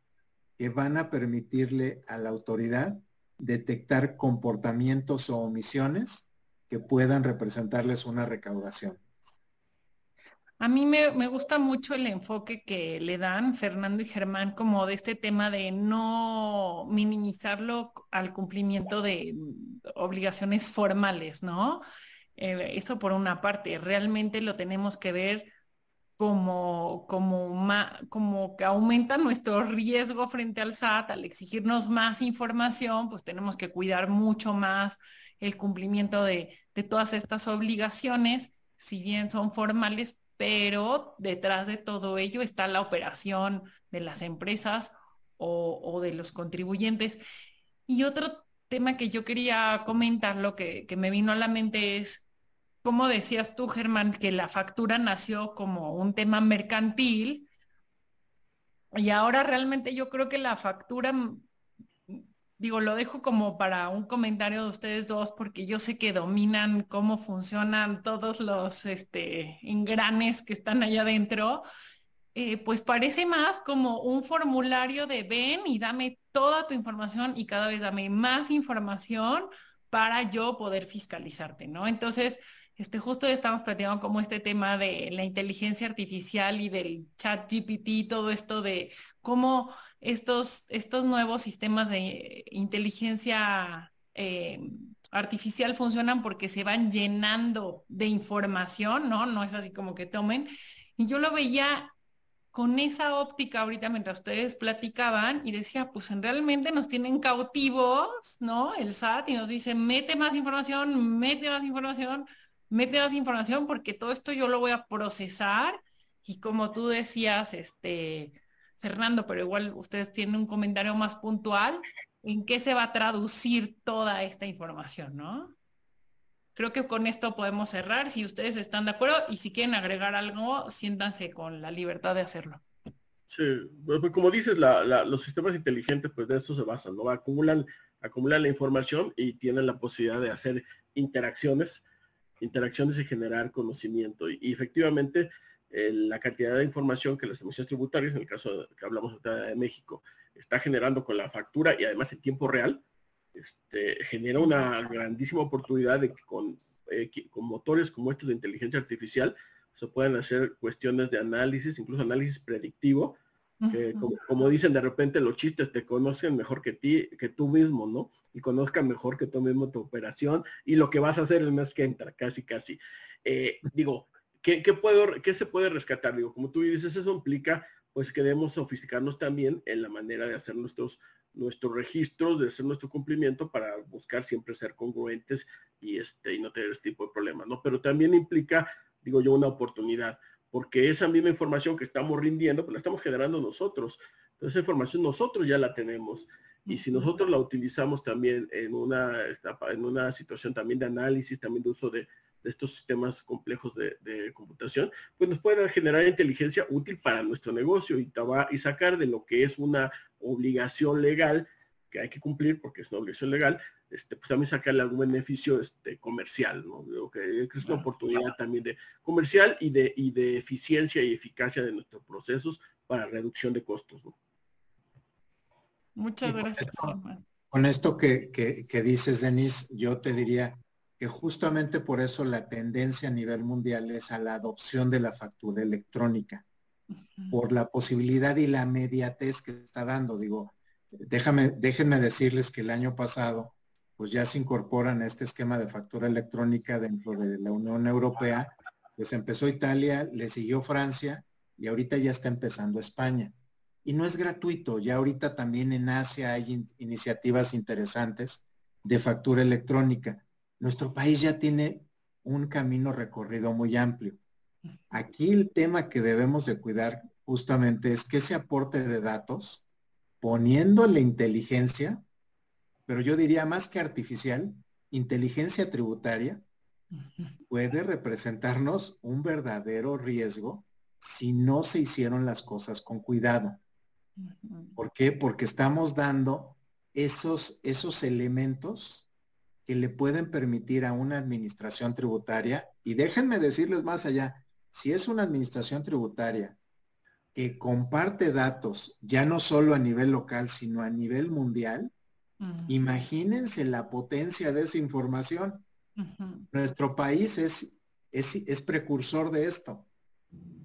que van a permitirle a la autoridad detectar comportamientos o omisiones que puedan representarles una recaudación. A mí me, gusta mucho el enfoque que le dan Fernando y Germán como de este tema de no minimizarlo al cumplimiento de obligaciones formales, ¿no? Eh, eso por una parte, realmente lo tenemos que ver como, como, que aumenta nuestro riesgo frente al SAT al exigirnos más información, pues tenemos que cuidar mucho más el cumplimiento de, de todas estas obligaciones, si bien son formales, pero detrás de todo ello está la operación de las empresas o, de los contribuyentes. Y otro tema que yo quería comentar, lo que, me vino a la mente es, como decías tú, Germán, que la factura nació como un tema mercantil y ahora realmente yo creo que la factura digo, lo dejo como para un comentario de ustedes dos, porque yo sé que dominan cómo funcionan todos los este, engranes que están allá adentro, eh, pues parece más como un formulario de ven y dame toda tu información y cada vez dame más información para yo poder fiscalizarte, ¿no? Entonces, este, justo estamos platicando como este tema de la inteligencia artificial y del chat GPT, todo esto de cómo estos, estos nuevos sistemas de inteligencia eh, artificial funcionan porque se van llenando de información, ¿no? No es así como que tomen. Y yo lo veía con esa óptica ahorita mientras ustedes platicaban y decía, pues realmente nos tienen cautivos, ¿no? El SAT y nos dice, mete más información, mete más información, mete más información porque todo esto yo lo voy a procesar y como tú decías, este, Fernando, pero igual ustedes tienen un comentario más puntual, ¿en qué se va a traducir toda esta información, no? Creo que con esto podemos cerrar, si ustedes están de acuerdo y si quieren agregar algo, siéntanse con la libertad de hacerlo. Sí, pues, pues como dices, los sistemas inteligentes pues de eso se basan, ¿no? Acumulan, acumulan la información y tienen la posibilidad de hacer interacciones, interacciones y generar conocimiento. Y, efectivamente, la cantidad de información que las emisiones tributarias, en el caso que hablamos de México, está generando con la factura y además en tiempo real, este, genera una grandísima oportunidad de que con, eh, con motores como estos de inteligencia artificial se puedan hacer cuestiones de análisis, incluso análisis predictivo, que como, dicen de repente los chistes te conocen mejor que ti, que tú mismo, ¿no? Y conozcan mejor que tú mismo tu operación y lo que vas a hacer el mes que entra, casi, casi. Eh, digo, ¿qué, puedo, ¿qué se puede rescatar? Digo, como tú dices, eso implica pues queremos sofisticarnos también en la manera de hacer nuestros nuestros registros, de hacer nuestro cumplimiento para buscar siempre ser congruentes y, este, y no tener este tipo de problemas, ¿no? Pero también implica, digo yo, una oportunidad, porque esa misma información que estamos rindiendo, pues la estamos generando nosotros. Entonces, esa información nosotros ya la tenemos. Y si nosotros la utilizamos también en una, en una situación también de análisis, también de uso de, de estos sistemas complejos de, computación, pues nos pueden generar inteligencia útil para nuestro negocio y, y sacar de lo que es una obligación legal que hay que cumplir porque es una obligación legal, este, pues también sacarle algún beneficio este, comercial, ¿no? que es una oportunidad también de comercial y de, y de eficiencia y eficacia de nuestros procesos para reducción de costos. Muchas gracias. Con esto que, que, que dices, Denis, yo te diría, que justamente por eso la tendencia a nivel mundial es a la adopción de la factura electrónica, por la posibilidad y la mediatez que está dando. Digo, déjenme decirles que el año pasado, pues ya se incorporan a este esquema de factura electrónica dentro de la Unión Europea. Pues empezó Italia, le siguió Francia y ahorita ya está empezando España. Y no es gratuito, ya ahorita también en Asia hay iniciativas interesantes de factura electrónica nuestro país ya tiene un camino recorrido muy amplio. Aquí el tema que debemos de cuidar justamente es que ese aporte de datos, poniéndole inteligencia, pero yo diría más que artificial, inteligencia tributaria, puede representarnos un verdadero riesgo si no se hicieron las cosas con cuidado. ¿Por qué? Porque estamos dando esos, esos elementos que le pueden permitir a una administración tributaria, y déjenme decirles más allá, si es una administración tributaria que comparte datos, ya no solo a nivel local, sino a nivel mundial, imagínense la potencia de esa información. Nuestro país es, es, precursor de esto,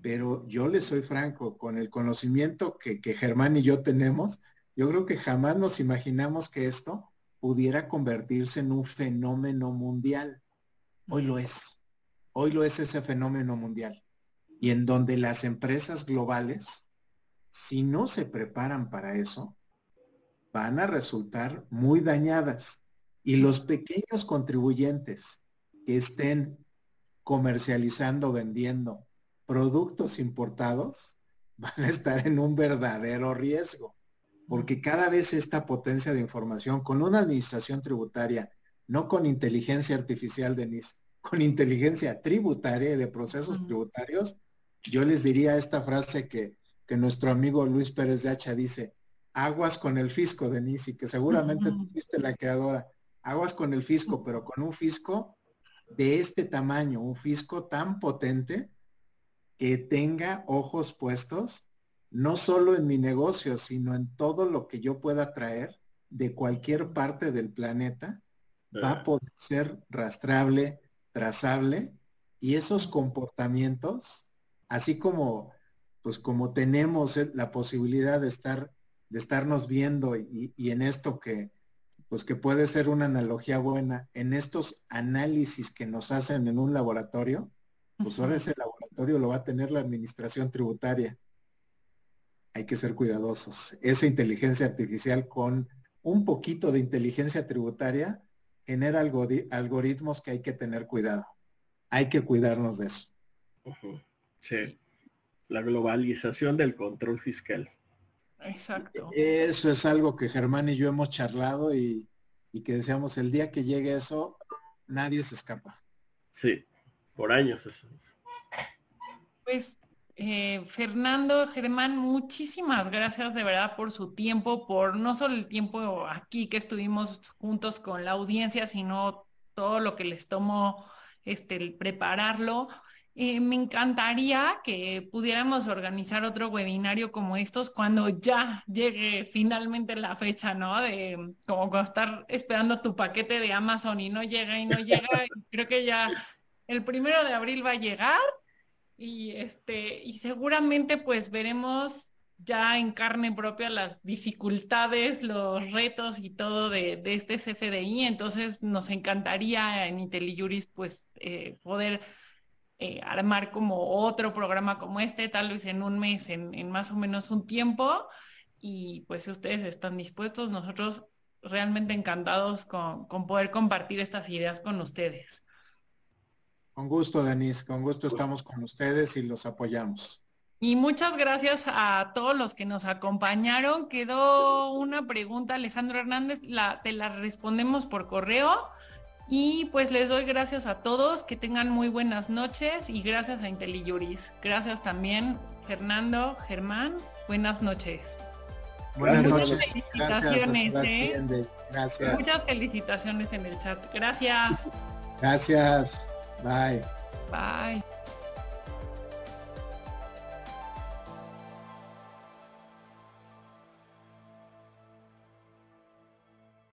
pero yo le soy franco, con el conocimiento que, que Germán y yo tenemos, yo creo que jamás nos imaginamos que esto pudiera convertirse en un fenómeno mundial. Hoy lo es. Hoy lo es ese fenómeno mundial. Y en donde las empresas globales, si no se preparan para eso, van a resultar muy dañadas. Y los pequeños contribuyentes que estén comercializando, vendiendo productos importados, van a estar en un verdadero riesgo porque cada vez esta potencia de información con una administración tributaria, no con inteligencia artificial, Denise, con inteligencia tributaria y de procesos tributarios, yo les diría esta frase que, nuestro amigo Luis Pérez de Hacha dice, aguas con el fisco, Denise, y que seguramente tú fuiste la creadora, aguas con el fisco, pero con un fisco de este tamaño, un fisco tan potente que tenga ojos puestos no solo en mi negocio, sino en todo lo que yo pueda traer de cualquier parte del planeta, va a poder ser rastrable, trazable, y esos comportamientos, así como, pues como tenemos la posibilidad de estar, de estarnos viendo y, y en esto que, pues que puede ser una analogía buena, en estos análisis que nos hacen en un laboratorio, pues ahora ese laboratorio lo va a tener la administración tributaria hay que ser cuidadosos. Esa inteligencia artificial con un poquito de inteligencia tributaria genera algoritmos que hay que tener cuidado. Hay que cuidarnos de eso. Sí. La globalización del control fiscal. Exacto. Eso es algo que Germán y yo hemos charlado y, y que decíamos, el día que llegue eso, nadie se escapa. Sí, por años. Eso. Pues eh, Fernando, Germán, muchísimas gracias de verdad por su tiempo, por no solo el tiempo aquí que estuvimos juntos con la audiencia, sino todo lo que les tomó este, el prepararlo. Eh, me encantaría que pudiéramos organizar otro webinario como estos cuando ya llegue finalmente la fecha, ¿no? De como estar esperando tu paquete de Amazon y no llega y no llega. creo que ya el primero de abril va a llegar y este, y seguramente pues veremos ya en carne propia las dificultades, los retos y todo de, este CFDI. Entonces nos encantaría en IntelliJuris pues eh, poder eh, armar como otro programa como este, tal vez en un mes, en, más o menos un tiempo. Y pues si ustedes están dispuestos, nosotros realmente encantados con poder compartir estas ideas con ustedes. Con gusto, Denise, con gusto estamos con ustedes y los apoyamos. Y muchas gracias a todos los que nos acompañaron. Quedó una pregunta, Alejandro Hernández, la, te la respondemos por correo. Y pues les doy gracias a todos, que tengan muy buenas noches y gracias a IntelliJuris. Gracias también, Fernando, Germán, buenas noches. Buenas Muchas noches. Felicitaciones, ¿eh? Gracias. Muchas felicitaciones en el chat. Gracias. Gracias. Bye. Bye.